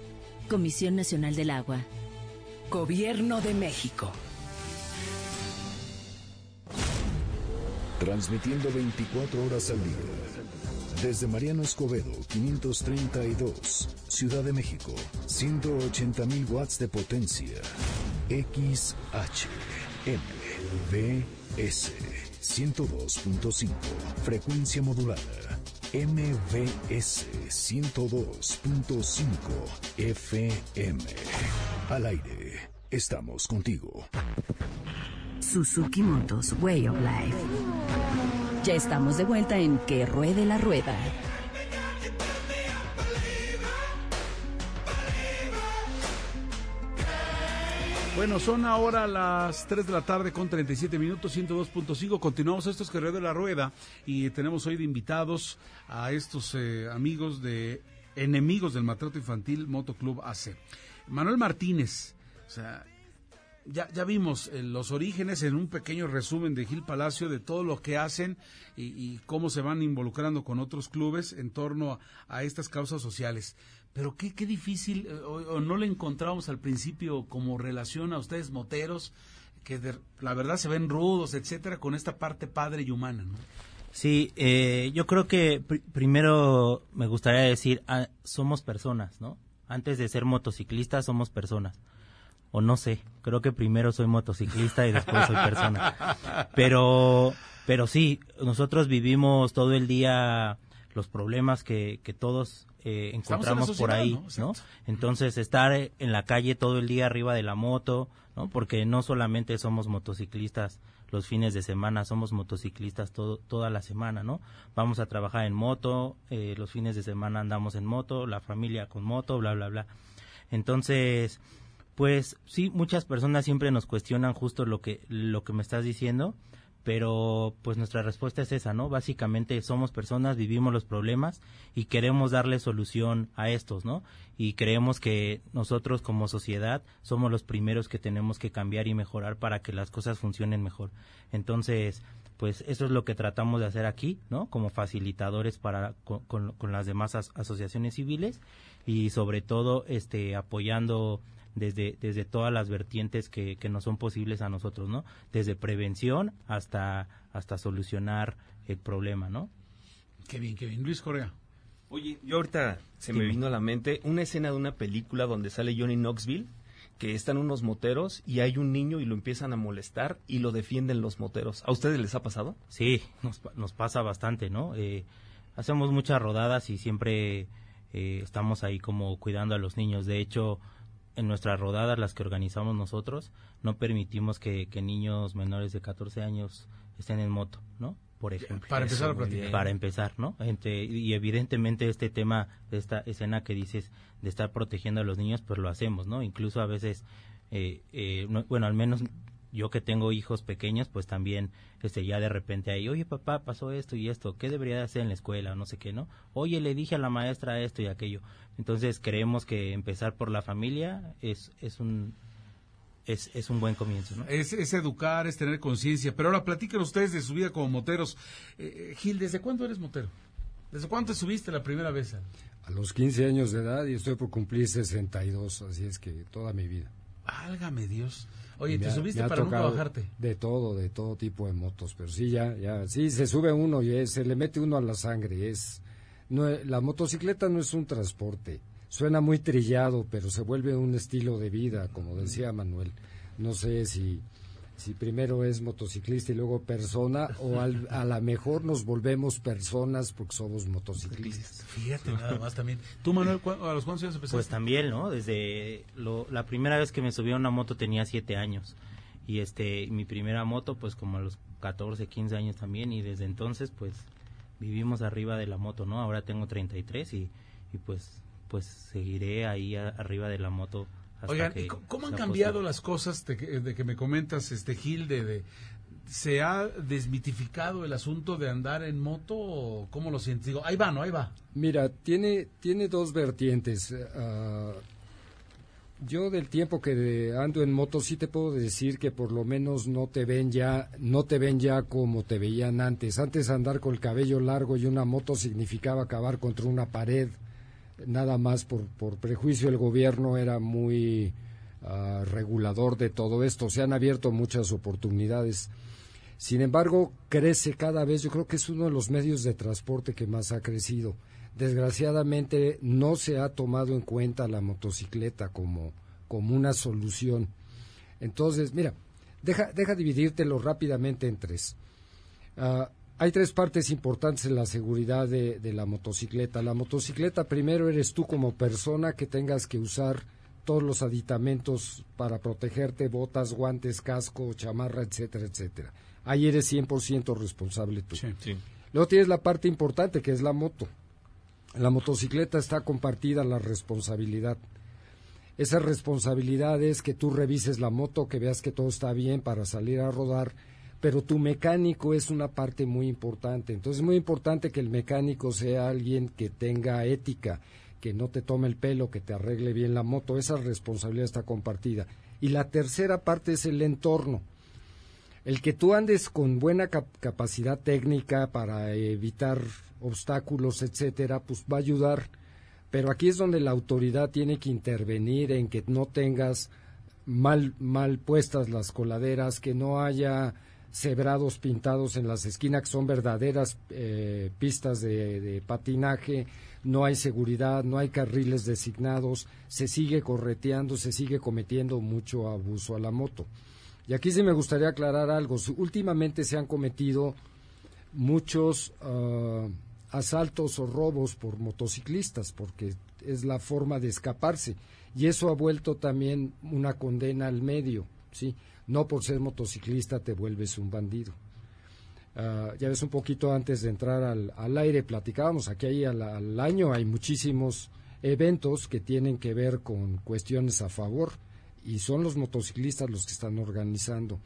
Comisión Nacional del Agua. Gobierno de México. Transmitiendo 24 horas al día. Desde Mariano Escobedo, 532, Ciudad de México, 180.000 watts de potencia. XH MBS 102.5 frecuencia modulada MBS 102.5 FM al aire estamos contigo. Suzuki Motos Way of Life. Ya estamos de vuelta en Que Ruede la Rueda Bueno, son ahora las 3 de la tarde con 37 minutos, 102.5. Continuamos estos que de la rueda y tenemos hoy de invitados a estos eh, amigos de enemigos del maltrato infantil Motoclub AC. Manuel Martínez, o sea, ya, ya vimos eh, los orígenes en un pequeño resumen de Gil Palacio de todo lo que hacen y, cómo se van involucrando con otros clubes en torno a estas causas sociales. Pero qué, qué difícil, eh, o, no le encontramos al principio como relación a ustedes moteros, que la verdad se ven rudos, etcétera, con esta parte padre y humana, ¿no? Sí, eh, yo creo que primero me gustaría decir, ah, somos personas, ¿no? Antes de ser motociclistas somos personas. O no sé, creo que primero soy motociclista y después soy persona. [LAUGHS] Pero, pero sí, nosotros vivimos todo el día los problemas que, que todos eh, encontramos por ahí, ¿no? Entonces, estar en la calle todo el día arriba de la moto, ¿no? Porque no solamente somos motociclistas los fines de semana, somos motociclistas todo, toda la semana, ¿no? Vamos a trabajar en moto, eh, los fines de semana andamos en moto, la familia con moto, bla, bla, bla. Entonces, pues sí, muchas personas siempre nos cuestionan justo lo que, lo que me estás diciendo, pero pues nuestra respuesta es esa, ¿no? Básicamente somos personas, vivimos los problemas y queremos darle solución a estos, ¿no? Y creemos que nosotros como sociedad somos los primeros que tenemos que cambiar y mejorar para que las cosas funcionen mejor. Entonces, pues eso es lo que tratamos de hacer aquí, ¿no? Como facilitadores para con, con las demás asociaciones civiles y sobre todo este apoyando desde, desde todas las vertientes que, que no son posibles a nosotros, ¿no? Desde prevención hasta, hasta solucionar el problema, ¿no? Qué bien, qué bien. Luis Correa. Oye, yo ahorita se me vino a la mente una escena de una película donde sale Johnny Knoxville, que están unos moteros y hay un niño y lo empiezan a molestar y lo defienden los moteros. ¿A ustedes les ha pasado? Sí, nos, nos pasa bastante, ¿no? Eh, hacemos muchas rodadas y siempre eh, estamos ahí como cuidando a los niños. De hecho, en nuestras rodadas, las que organizamos nosotros, no permitimos que, niños menores de 14 años estén en moto, ¿no? Por ejemplo. Para empezar Para empezar, ¿no? y evidentemente este tema, esta escena que dices de estar protegiendo a los niños, pues lo hacemos, ¿no? Incluso a veces, eh, eh, bueno, al menos yo que tengo hijos pequeños, pues también, este, ya de repente ahí, oye papá, pasó esto y esto, ¿qué debería de hacer en la escuela? No sé qué, ¿no? Oye, le dije a la maestra esto y aquello. Entonces creemos que empezar por la familia es, es un, es, es, un buen comienzo. ¿no? Es, es educar, es tener conciencia. Pero ahora platiquen ustedes de su vida como moteros. Eh, Gil, ¿desde cuándo eres motero? ¿Desde cuándo te subiste la primera vez? A los 15 años de edad y estoy por cumplir 62, así es que toda mi vida. Válgame Dios. Oye, ¿te subiste para nunca bajarte? De todo, de todo tipo de motos, pero sí, ya, ya, sí, se sube uno y se le mete uno a la sangre, es, no, la motocicleta no es un transporte, suena muy trillado, pero se vuelve un estilo de vida, como decía Manuel, no sé si si primero es motociclista y luego persona, o al, a lo mejor nos volvemos personas porque somos motociclistas. Fíjate nada más también. ¿Tú, Manuel, a los cuántos años empezaste? Pues también, ¿no? Desde la primera vez que me subí a una moto tenía siete años. Y este, mi primera moto, pues como a los 14, 15 años también. Y desde entonces, pues vivimos arriba de la moto, ¿no? Ahora tengo 33 y, y pues, pues seguiré ahí arriba de la moto Oigan, ¿cómo han cambiado las cosas de que, me comentas, este Gil, de, ¿Se ha desmitificado el asunto de andar en moto o cómo lo sientes? Digo, ahí va, ¿no? Ahí va. Mira, tiene, tiene dos vertientes. Ah, yo del tiempo que ando en moto sí te puedo decir que por lo menos no te ven ya, no te ven ya como te veían antes. Antes andar con el cabello largo y una moto significaba acabar contra una pared nada más por, por prejuicio el gobierno era muy ah, regulador de todo esto. Se han abierto muchas oportunidades. Sin embargo, crece cada vez. Yo creo que es uno de los medios de transporte que más ha crecido. Desgraciadamente no se ha tomado en cuenta la motocicleta como, como una solución. Entonces, mira, deja, deja dividírtelo rápidamente en tres. Ah, hay tres partes importantes en la seguridad de, de, la motocicleta. La motocicleta primero eres tú como persona que tengas que usar todos los aditamentos para protegerte, botas, guantes, casco, chamarra, etcétera, etcétera. Ahí eres 100% responsable tú. Sí, sí. Luego tienes la parte importante que es la moto. En la motocicleta está compartida la responsabilidad. Esa responsabilidad es que tú revises la moto, que veas que todo está bien para salir a rodar, pero tu mecánico es una parte muy importante. Entonces es muy importante que el mecánico sea alguien que tenga ética, que no te tome el pelo, que te arregle bien la moto. Esa responsabilidad está compartida. Y la tercera parte es el entorno. El que tú andes con buena cap capacidad técnica para evitar obstáculos, etcétera, pues va a ayudar. Pero aquí es donde la autoridad tiene que intervenir en que no tengas mal, mal puestas las coladeras, que no haya cebrados pintados en las esquinas, que son verdaderas eh, pistas de, patinaje, no hay seguridad, no hay carriles designados, se sigue correteando, se sigue cometiendo mucho abuso a la moto. Y aquí sí me gustaría aclarar algo. Últimamente se han cometido muchos uh, asaltos o robos por motociclistas, porque es la forma de escaparse. Y eso ha vuelto también una condena al medio, ¿sí? No por ser motociclista te vuelves un bandido. Uh, ya ves un poquito antes de entrar al, al aire, platicábamos aquí ahí al, al, año hay muchísimos eventos que tienen que ver con cuestiones a favor y son los motociclistas los que están organizando.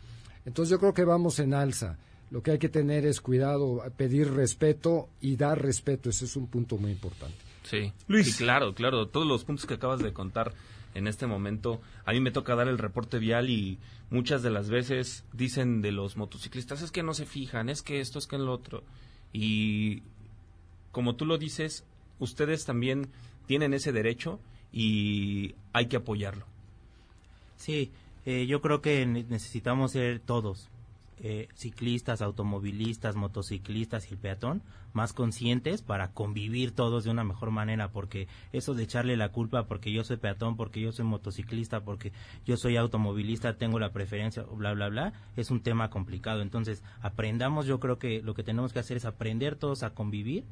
Entonces yo creo que vamos en alza. Lo que hay que tener es cuidado, pedir respeto y dar respeto. Ese es un punto muy importante. Sí, Luis. Sí, claro, claro. Todos los puntos que acabas de contar en este momento, a mí me toca dar el reporte vial y muchas de las veces dicen de los motociclistas, es que no se fijan, es que esto, es que en lo otro. Y como tú lo dices, ustedes también tienen ese derecho y hay que apoyarlo. Sí, eh, yo creo que necesitamos ser todos, eh, ciclistas, automovilistas, motociclistas y el peatón, más conscientes para convivir todos de una mejor manera, porque eso de echarle la culpa porque yo soy peatón, porque yo soy motociclista, porque yo soy automovilista, tengo la preferencia, bla, bla, bla, es un tema complicado. Entonces, aprendamos, yo creo que lo que tenemos que hacer es aprender todos a convivir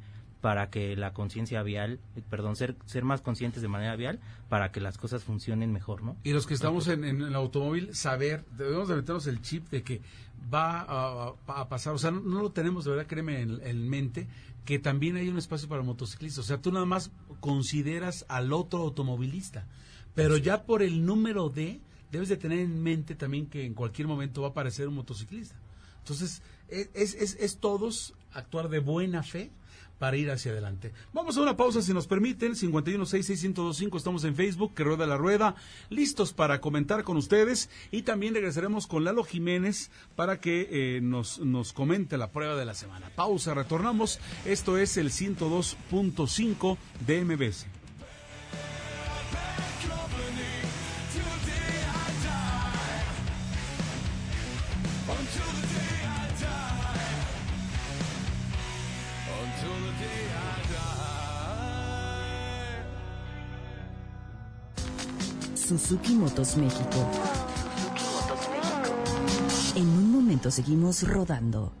para que la conciencia vial, perdón, ser, ser más conscientes de manera vial para que las cosas funcionen mejor, ¿no? Y los que estamos en, en el automóvil, saber, debemos de meternos el chip de que va a, a pasar, o sea, no, no, lo tenemos de verdad, créeme, en, en, mente, que también hay un espacio para motociclistas, o sea, tú nada más consideras al otro automovilista, pero ya por el número de, debes de tener en mente también que en cualquier momento va a aparecer un motociclista. Entonces, es, es, es todos actuar de buena fe, para ir hacia adelante. Vamos a una pausa si nos permiten, 5166125, estamos en Facebook, que rueda la rueda, listos para comentar con ustedes y también regresaremos con Lalo Jiménez para que eh, nos, nos comente la prueba de la semana. Pausa, retornamos, esto es el 102.5 de MBS. Suzuki Motos México. En un momento seguimos rodando.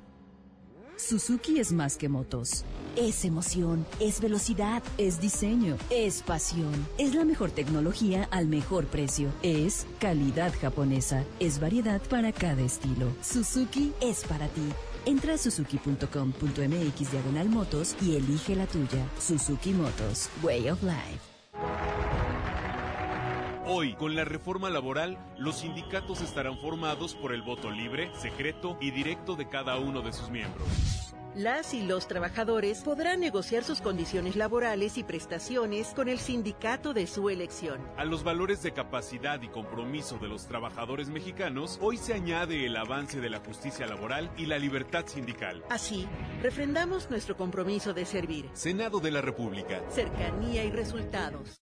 Suzuki es más que motos. Es emoción, es velocidad, es diseño, es pasión. Es la mejor tecnología al mejor precio. Es calidad japonesa. Es variedad para cada estilo. Suzuki es para ti. Entra a suzuki.com.mx diagonal motos y elige la tuya. Suzuki Motos, Way of Life. Hoy, con la reforma laboral, los sindicatos estarán formados por el voto libre, secreto y directo de cada uno de sus miembros. Las y los trabajadores podrán negociar sus condiciones laborales y prestaciones con el sindicato de su elección. A los valores de capacidad y compromiso de los trabajadores mexicanos, hoy se añade el avance de la justicia laboral y la libertad sindical. Así, refrendamos nuestro compromiso de servir. Senado de la República. Cercanía y resultados.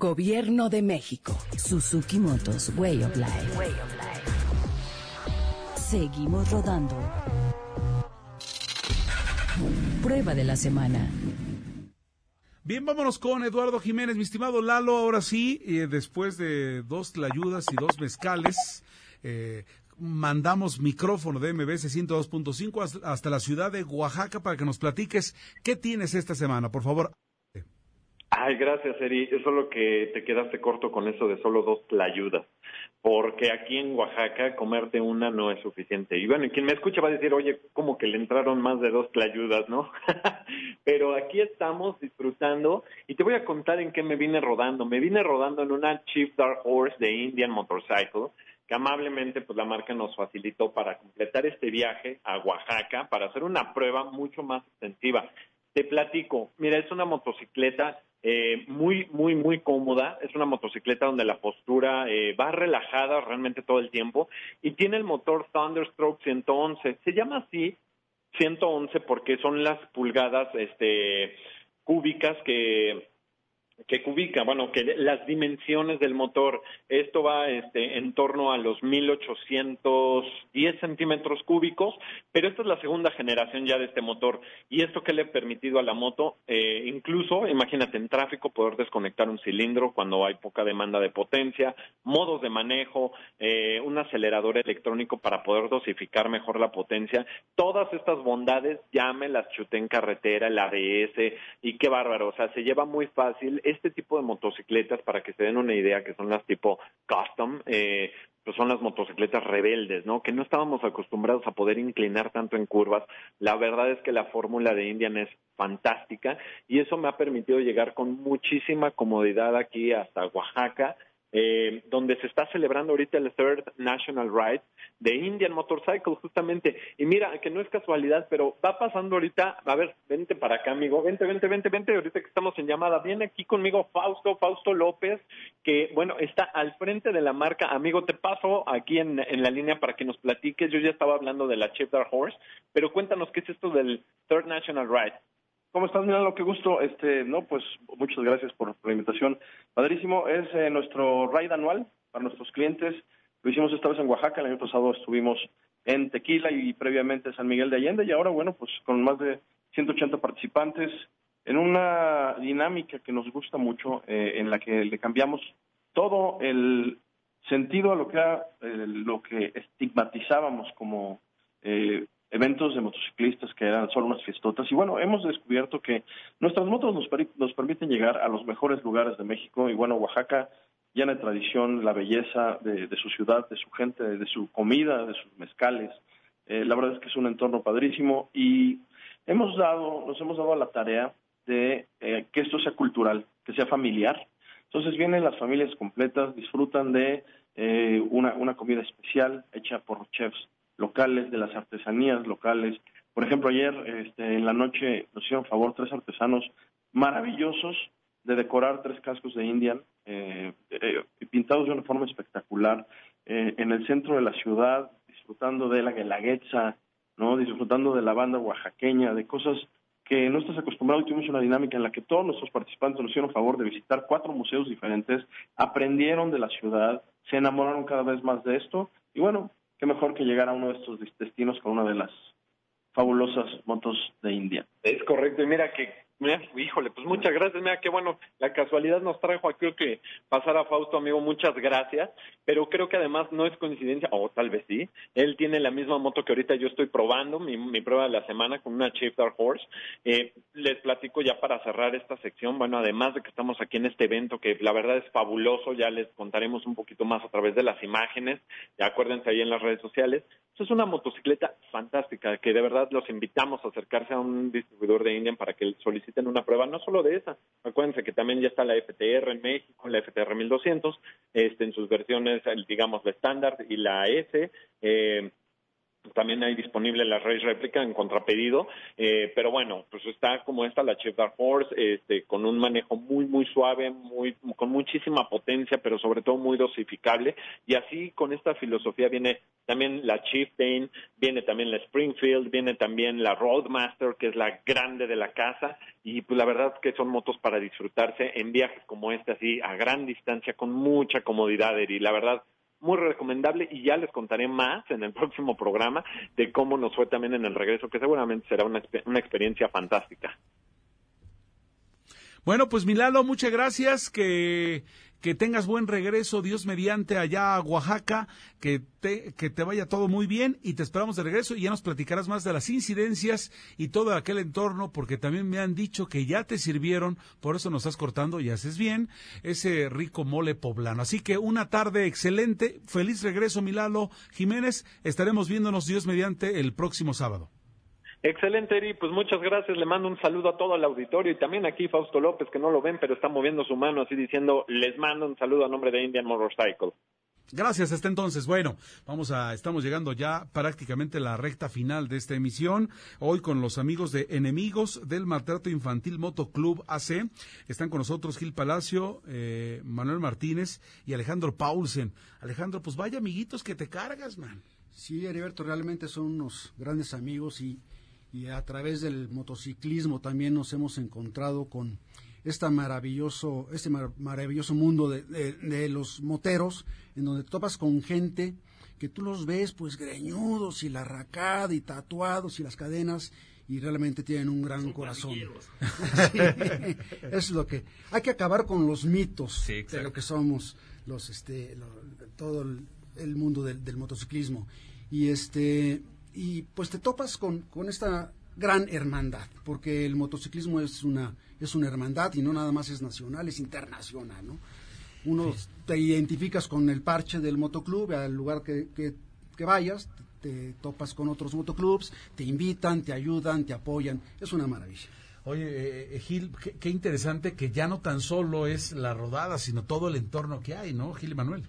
Gobierno de México. Suzuki Motos, Way of Life. Seguimos rodando. Prueba de la semana. Bien, vámonos con Eduardo Jiménez, mi estimado Lalo. Ahora sí, eh, después de dos tlayudas y dos mezcales, eh, mandamos micrófono de MBS 102.5 hasta, hasta la ciudad de Oaxaca para que nos platiques qué tienes esta semana, por favor. Ay, gracias, Eri. Es solo que te quedaste corto con eso de solo dos tlayudas. Porque aquí en Oaxaca comerte una no es suficiente. Y bueno, quien me escucha va a decir, oye, como que le entraron más de dos tlayudas, ¿no? [LAUGHS] Pero aquí estamos disfrutando y te voy a contar en qué me vine rodando. Me vine rodando en una Chief Dark Horse de Indian Motorcycle que amablemente pues la marca nos facilitó para completar este viaje a Oaxaca para hacer una prueba mucho más extensiva. Te platico, mira, es una motocicleta eh, muy, muy, muy cómoda. Es una motocicleta donde la postura eh, va relajada realmente todo el tiempo y tiene el motor Thunderstroke 111. Se llama así 111 porque son las pulgadas este, cúbicas que que cubica, bueno, que las dimensiones del motor, esto va este, en torno a los 1810 centímetros cúbicos, pero esta es la segunda generación ya de este motor. ¿Y esto que le ha permitido a la moto? Eh, incluso, imagínate, en tráfico poder desconectar un cilindro cuando hay poca demanda de potencia, modos de manejo, eh, un acelerador electrónico para poder dosificar mejor la potencia. Todas estas bondades ya me las chuté en carretera, el ABS, y qué bárbaro, o sea, se lleva muy fácil este tipo de motocicletas, para que se den una idea, que son las tipo custom, eh, pues son las motocicletas rebeldes, ¿no? Que no estábamos acostumbrados a poder inclinar tanto en curvas. La verdad es que la fórmula de Indian es fantástica y eso me ha permitido llegar con muchísima comodidad aquí hasta Oaxaca eh, donde se está celebrando ahorita el Third National Ride de Indian Motorcycle, justamente. Y mira, que no es casualidad, pero va pasando ahorita, a ver, vente para acá, amigo, vente, vente, vente, vente, ahorita que estamos en llamada, viene aquí conmigo Fausto, Fausto López, que, bueno, está al frente de la marca. Amigo, te paso aquí en, en la línea para que nos platiques. Yo ya estaba hablando de la Chef Horse, pero cuéntanos qué es esto del Third National Ride. ¿Cómo estás, Milano? Qué gusto. Este, no, pues muchas gracias por la invitación. Padrísimo. Es eh, nuestro ride anual para nuestros clientes. Lo hicimos esta vez en Oaxaca. El año pasado estuvimos en Tequila y previamente San Miguel de Allende. Y ahora, bueno, pues con más de 180 participantes en una dinámica que nos gusta mucho, eh, en la que le cambiamos todo el sentido a lo que era eh, lo que estigmatizábamos como eh, eventos de motociclistas que eran solo unas fiestotas. Y bueno, hemos descubierto que nuestras motos nos, nos permiten llegar a los mejores lugares de México. Y bueno, Oaxaca llena de tradición, la belleza de, su ciudad, de su gente, de su comida, de sus mezcales. Eh, la verdad es que es un entorno padrísimo y hemos dado, nos hemos dado la tarea de eh, que esto sea cultural, que sea familiar. Entonces vienen las familias completas, disfrutan de eh, una, una comida especial hecha por chefs locales, de las artesanías locales. Por ejemplo, ayer este, en la noche nos hicieron favor tres artesanos maravillosos de decorar tres cascos de Indian, eh, eh, pintados de una forma espectacular, eh, en el centro de la ciudad, disfrutando de la guelaguetza, ¿no? disfrutando de la banda oaxaqueña, de cosas que no estás acostumbrado. Tuvimos una dinámica en la que todos nuestros participantes nos hicieron favor de visitar cuatro museos diferentes, aprendieron de la ciudad, se enamoraron cada vez más de esto y bueno, qué mejor que llegar a uno de estos destinos con una de las fabulosas motos de India. Es correcto, y mira que Mira, híjole, pues muchas gracias. Mira, qué bueno, la casualidad nos trajo aquí creo que pasar a Fausto, amigo, muchas gracias. Pero creo que además no es coincidencia, o tal vez sí. Él tiene la misma moto que ahorita yo estoy probando, mi, mi prueba de la semana con una Chief Dark Horse. Eh, les platico ya para cerrar esta sección. Bueno, además de que estamos aquí en este evento, que la verdad es fabuloso, ya les contaremos un poquito más a través de las imágenes. Acuérdense ahí en las redes sociales. Esto es una motocicleta fantástica, que de verdad los invitamos a acercarse a un distribuidor de Indian para que soliciten una prueba, no solo de esa. Acuérdense que también ya está la FTR en México, la FTR 1200, este, en sus versiones, digamos, la estándar y la S. Eh, también hay disponible la Race Réplica en contrapedido, eh, pero bueno, pues está como esta la Chef Dark Horse, este, con un manejo muy, muy suave, muy, con muchísima potencia, pero sobre todo muy dosificable. Y así con esta filosofía viene también la Chieftain, viene también la Springfield, viene también la Roadmaster, que es la grande de la casa, y pues la verdad es que son motos para disfrutarse en viajes como este, así a gran distancia, con mucha comodidad, y la verdad muy recomendable y ya les contaré más en el [LAUGHS] próximo programa de cómo nos fue también en el regreso, que seguramente será una, una experiencia fantástica. Bueno, pues Milalo, muchas gracias, que que tengas buen regreso, Dios mediante, allá a Oaxaca, que te, que te vaya todo muy bien y te esperamos de regreso y ya nos platicarás más de las incidencias y todo aquel entorno, porque también me han dicho que ya te sirvieron, por eso nos estás cortando y haces bien, ese rico mole poblano. Así que una tarde excelente, feliz regreso Milalo Jiménez, estaremos viéndonos Dios mediante el próximo sábado. Excelente, Eri. Pues muchas gracias. Le mando un saludo a todo el auditorio y también aquí Fausto López, que no lo ven, pero está moviendo su mano así diciendo, les mando un saludo a nombre de Indian Motorcycle. Gracias, hasta entonces. Bueno, vamos a, estamos llegando ya prácticamente a la recta final de esta emisión. Hoy con los amigos de Enemigos del Maltrato Infantil Moto Club AC. Están con nosotros Gil Palacio, eh, Manuel Martínez y Alejandro Paulsen. Alejandro, pues vaya amiguitos que te cargas, man. Sí, Heriberto, realmente son unos grandes amigos y y a través del motociclismo también nos hemos encontrado con esta maravilloso, este maravilloso mundo de, los moteros, en donde topas con gente que tú los ves pues greñudos y la racada y tatuados y las cadenas y realmente tienen un gran corazón. [LAUGHS] es lo que hay que acabar con los mitos de lo que somos los este todo el, mundo del, del, motociclismo. Y este y pues te topas con, con esta gran hermandad, porque el motociclismo es una, es una hermandad y no nada más es nacional, es internacional, ¿no? Uno te identificas con el parche del motoclub, al lugar que, que, vayas, te, topas con otros motoclubs, te invitan, te ayudan, te apoyan, es una maravilla. Oye, eh, eh, Gil, qué, qué, interesante que ya no tan solo es la rodada, sino todo el entorno que hay, ¿no, Gil y Manuel?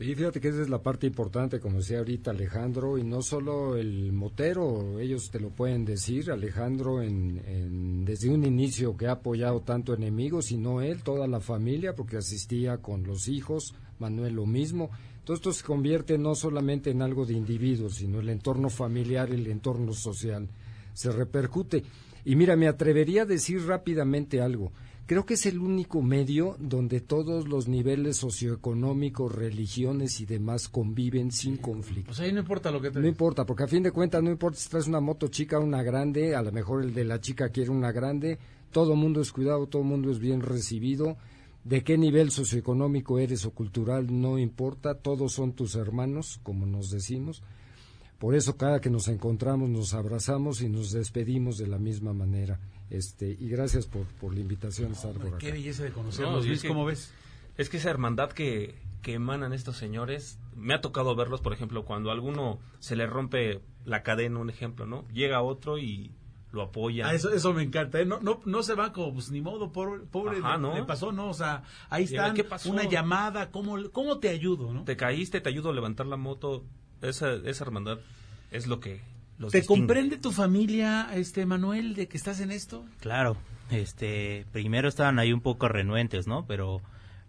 Sí, fíjate que esa es la parte importante, como decía ahorita Alejandro, y no solo el motero, ellos te lo pueden decir, Alejandro en, desde un inicio que ha apoyado tanto enemigos, sino él, toda la familia, porque asistía con los hijos, Manuel lo mismo. Todo esto se convierte no solamente en algo de individuos, sino el entorno familiar, el entorno social, se repercute. Y mira, me atrevería a decir rápidamente algo creo que es el único medio donde todos los niveles socioeconómicos, religiones y demás conviven sin conflicto. Pues ahí no importa lo que te No importa, porque a fin de cuentas no importa si traes una moto chica o una grande, a lo mejor el de la chica quiere una grande, todo el mundo es cuidado, todo el mundo es bien recibido. De qué nivel socioeconómico eres o cultural no importa, todos son tus hermanos, como nos decimos. Por eso cada que nos encontramos nos abrazamos y nos despedimos de la misma manera. Este, y gracias por, por la invitación Qué belleza de conocerlos, Luis, ¿cómo ves? Es que esa hermandad que, que emanan estos señores, me ha tocado verlos, por ejemplo, cuando a alguno se le rompe la cadena, un ejemplo, ¿no? Llega otro y lo apoya. Ah, eso, eso me encanta, ¿eh? no, no, no se va como, pues ni modo, pobre, pobre ¿no? pasó, ¿no? O sea, ahí está una llamada, ¿cómo, ¿cómo te ayudo, no? Te caíste, te ayudo a levantar la moto, esa, esa hermandad es lo que los ¿Te comprende tu familia, este Manuel, de que estás en esto? Claro, este, primero estaban ahí un poco renuentes, ¿no? Pero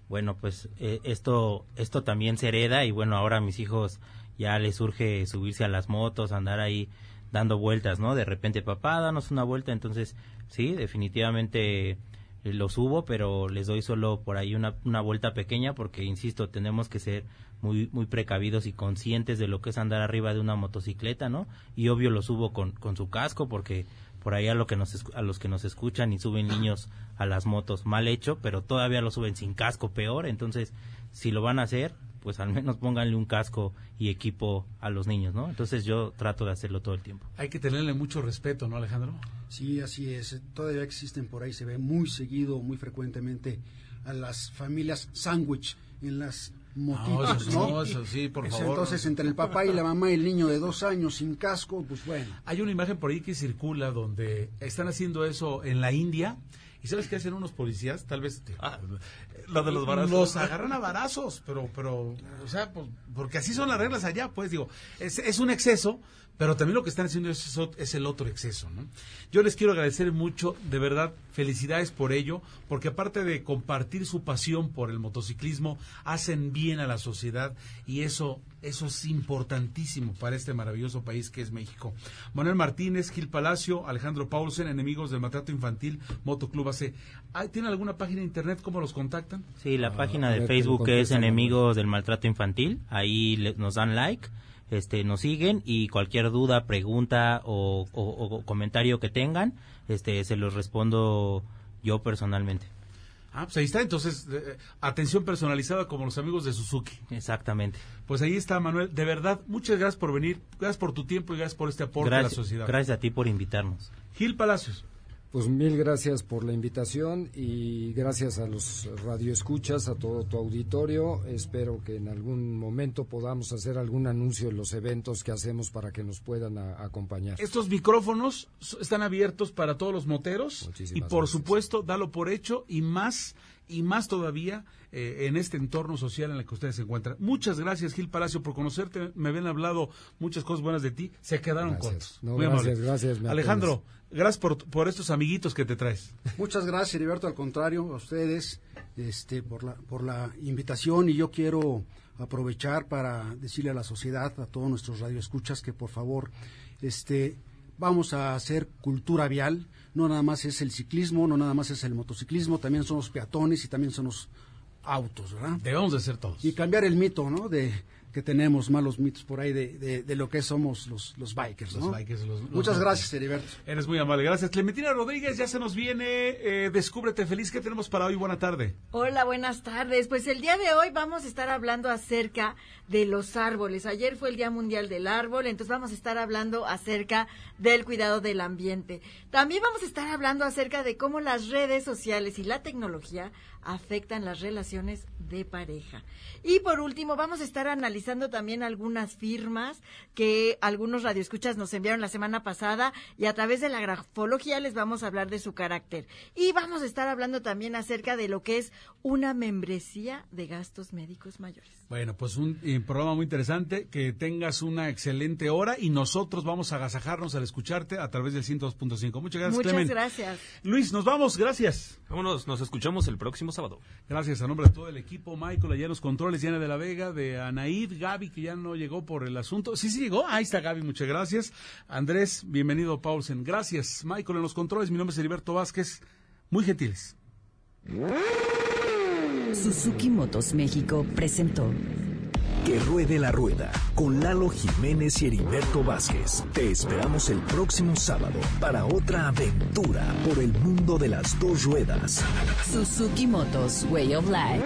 bueno, pues eh, esto, esto también se hereda y bueno, ahora a mis hijos ya les surge subirse a las motos, andar ahí dando vueltas, ¿no? De repente, papá, danos una vuelta, entonces, sí, definitivamente eh, lo subo, pero les doy solo por ahí una, una vuelta pequeña porque, insisto, tenemos que ser muy, muy precavidos y conscientes de lo que es andar arriba de una motocicleta, ¿no? Y obvio lo subo con, con su casco porque por ahí a, lo que nos, a los que nos escuchan y suben niños a las motos mal hecho, pero todavía lo suben sin casco, peor. Entonces, si lo van a hacer, pues al menos pónganle un casco y equipo a los niños, ¿no? Entonces yo trato de hacerlo todo el tiempo. Hay que tenerle mucho respeto, ¿no, Alejandro? Sí, así es. Todavía existen por ahí, se ve muy seguido, muy frecuentemente a las familias sándwich en las motitos, ¿no? sí, por favor. Entonces, entre el papá y la mamá y el niño de dos años sin casco, pues bueno. Hay una imagen por ahí que circula donde están haciendo eso en la India. ¿Y sabes qué hacen unos policías? Tal vez... Ah, lo de los barazos. Los agarran a varazos, pero, pero, o sea, pues, porque así son las reglas allá, pues digo, es, es un exceso, pero también lo que están haciendo es, es, el otro exceso, ¿no? Yo les quiero agradecer mucho, de verdad, felicidades por ello, porque aparte de compartir su pasión por el motociclismo, hacen bien a la sociedad y eso, eso es importantísimo para este maravilloso país que es México. Manuel Martínez, Gil Palacio, Alejandro Paulsen, enemigos del maltrato infantil, Motoclub AC. ¿Tiene alguna página de internet? ¿Cómo los contactan? Sí, la página de Facebook es Enemigos del Maltrato Infantil. Ahí nos dan like este, nos siguen y cualquier duda, pregunta o, comentario que tengan, este, se los respondo yo personalmente. Ah, pues ahí está, entonces, eh, atención personalizada como los amigos de Suzuki. Exactamente. Pues ahí está, Manuel. De verdad, muchas gracias por venir, gracias por tu tiempo y gracias por este aporte a la sociedad. Gracias a ti por invitarnos. Gil Palacios. Pues mil gracias por la invitación y gracias a los radioescuchas, a todo tu auditorio. Espero que en algún momento podamos hacer algún anuncio en los eventos que hacemos para que nos puedan acompañar. Estos micrófonos están abiertos para todos los moteros y por supuesto, dalo por hecho y más y más todavía eh, en este entorno social en el que ustedes se encuentran. Muchas gracias, Gil Palacio, por conocerte. Me habían hablado muchas cosas buenas de ti. Se quedaron cortos. gracias, gracias. Alejandro, gracias por, por, estos amiguitos que te traes. Muchas gracias, Heriberto. Al contrario, a ustedes este, por, la, por la invitación y yo quiero aprovechar para decirle a la sociedad, a todos nuestros radioescuchas, que por favor este, vamos a hacer cultura vial no nada más es el ciclismo, no nada más es el motociclismo, también son los peatones y también son los autos, ¿verdad? Debemos de ser todos. Y cambiar el mito, ¿no? De que tenemos malos mitos por ahí de, de, lo que somos los, los bikers, ¿no? Muchas gracias, Heriberto. Eres muy amable, gracias. Clementina Rodríguez, ya se nos viene eh, Descúbrete Feliz. ¿Qué tenemos para hoy? Buena tarde. Hola, buenas tardes. Pues el día de hoy vamos a estar hablando acerca de los árboles. Ayer fue el Día Mundial del Árbol, entonces vamos a estar hablando acerca del cuidado del ambiente. También vamos a estar hablando acerca de cómo las redes sociales y la tecnología afectan las relaciones de pareja. Y por último, vamos a estar analizando también algunas firmas que algunos radioescuchas nos enviaron la semana pasada y a través de la grafología les vamos a hablar de su carácter. Y vamos a estar hablando también acerca de lo que es una membresía de gastos médicos mayores. Bueno, pues un eh, programa muy interesante, que tengas una excelente hora y nosotros vamos a agasajarnos al escucharte a través del 102.5. Muchas gracias, Muchas gracias. Luis, nos vamos, gracias. Vámonos, nos escuchamos el próximo sábado. Gracias a nombre de todo el equipo, Michael, allá en los controles, Diana de la Vega, de Anaid, Gaby, que ya no llegó por el asunto. Sí, sí llegó. Ahí está Gaby, muchas gracias. Andrés, bienvenido, Paulsen. Gracias, Michael, en los controles. Mi nombre es Heriberto Vázquez. Muy gentiles. Suzuki Motos México presentó. Que ruede la rueda con Lalo Jiménez y Heriberto Vázquez. Te esperamos el próximo sábado para otra aventura por el mundo de las dos ruedas. Suzuki Motos Way of Life.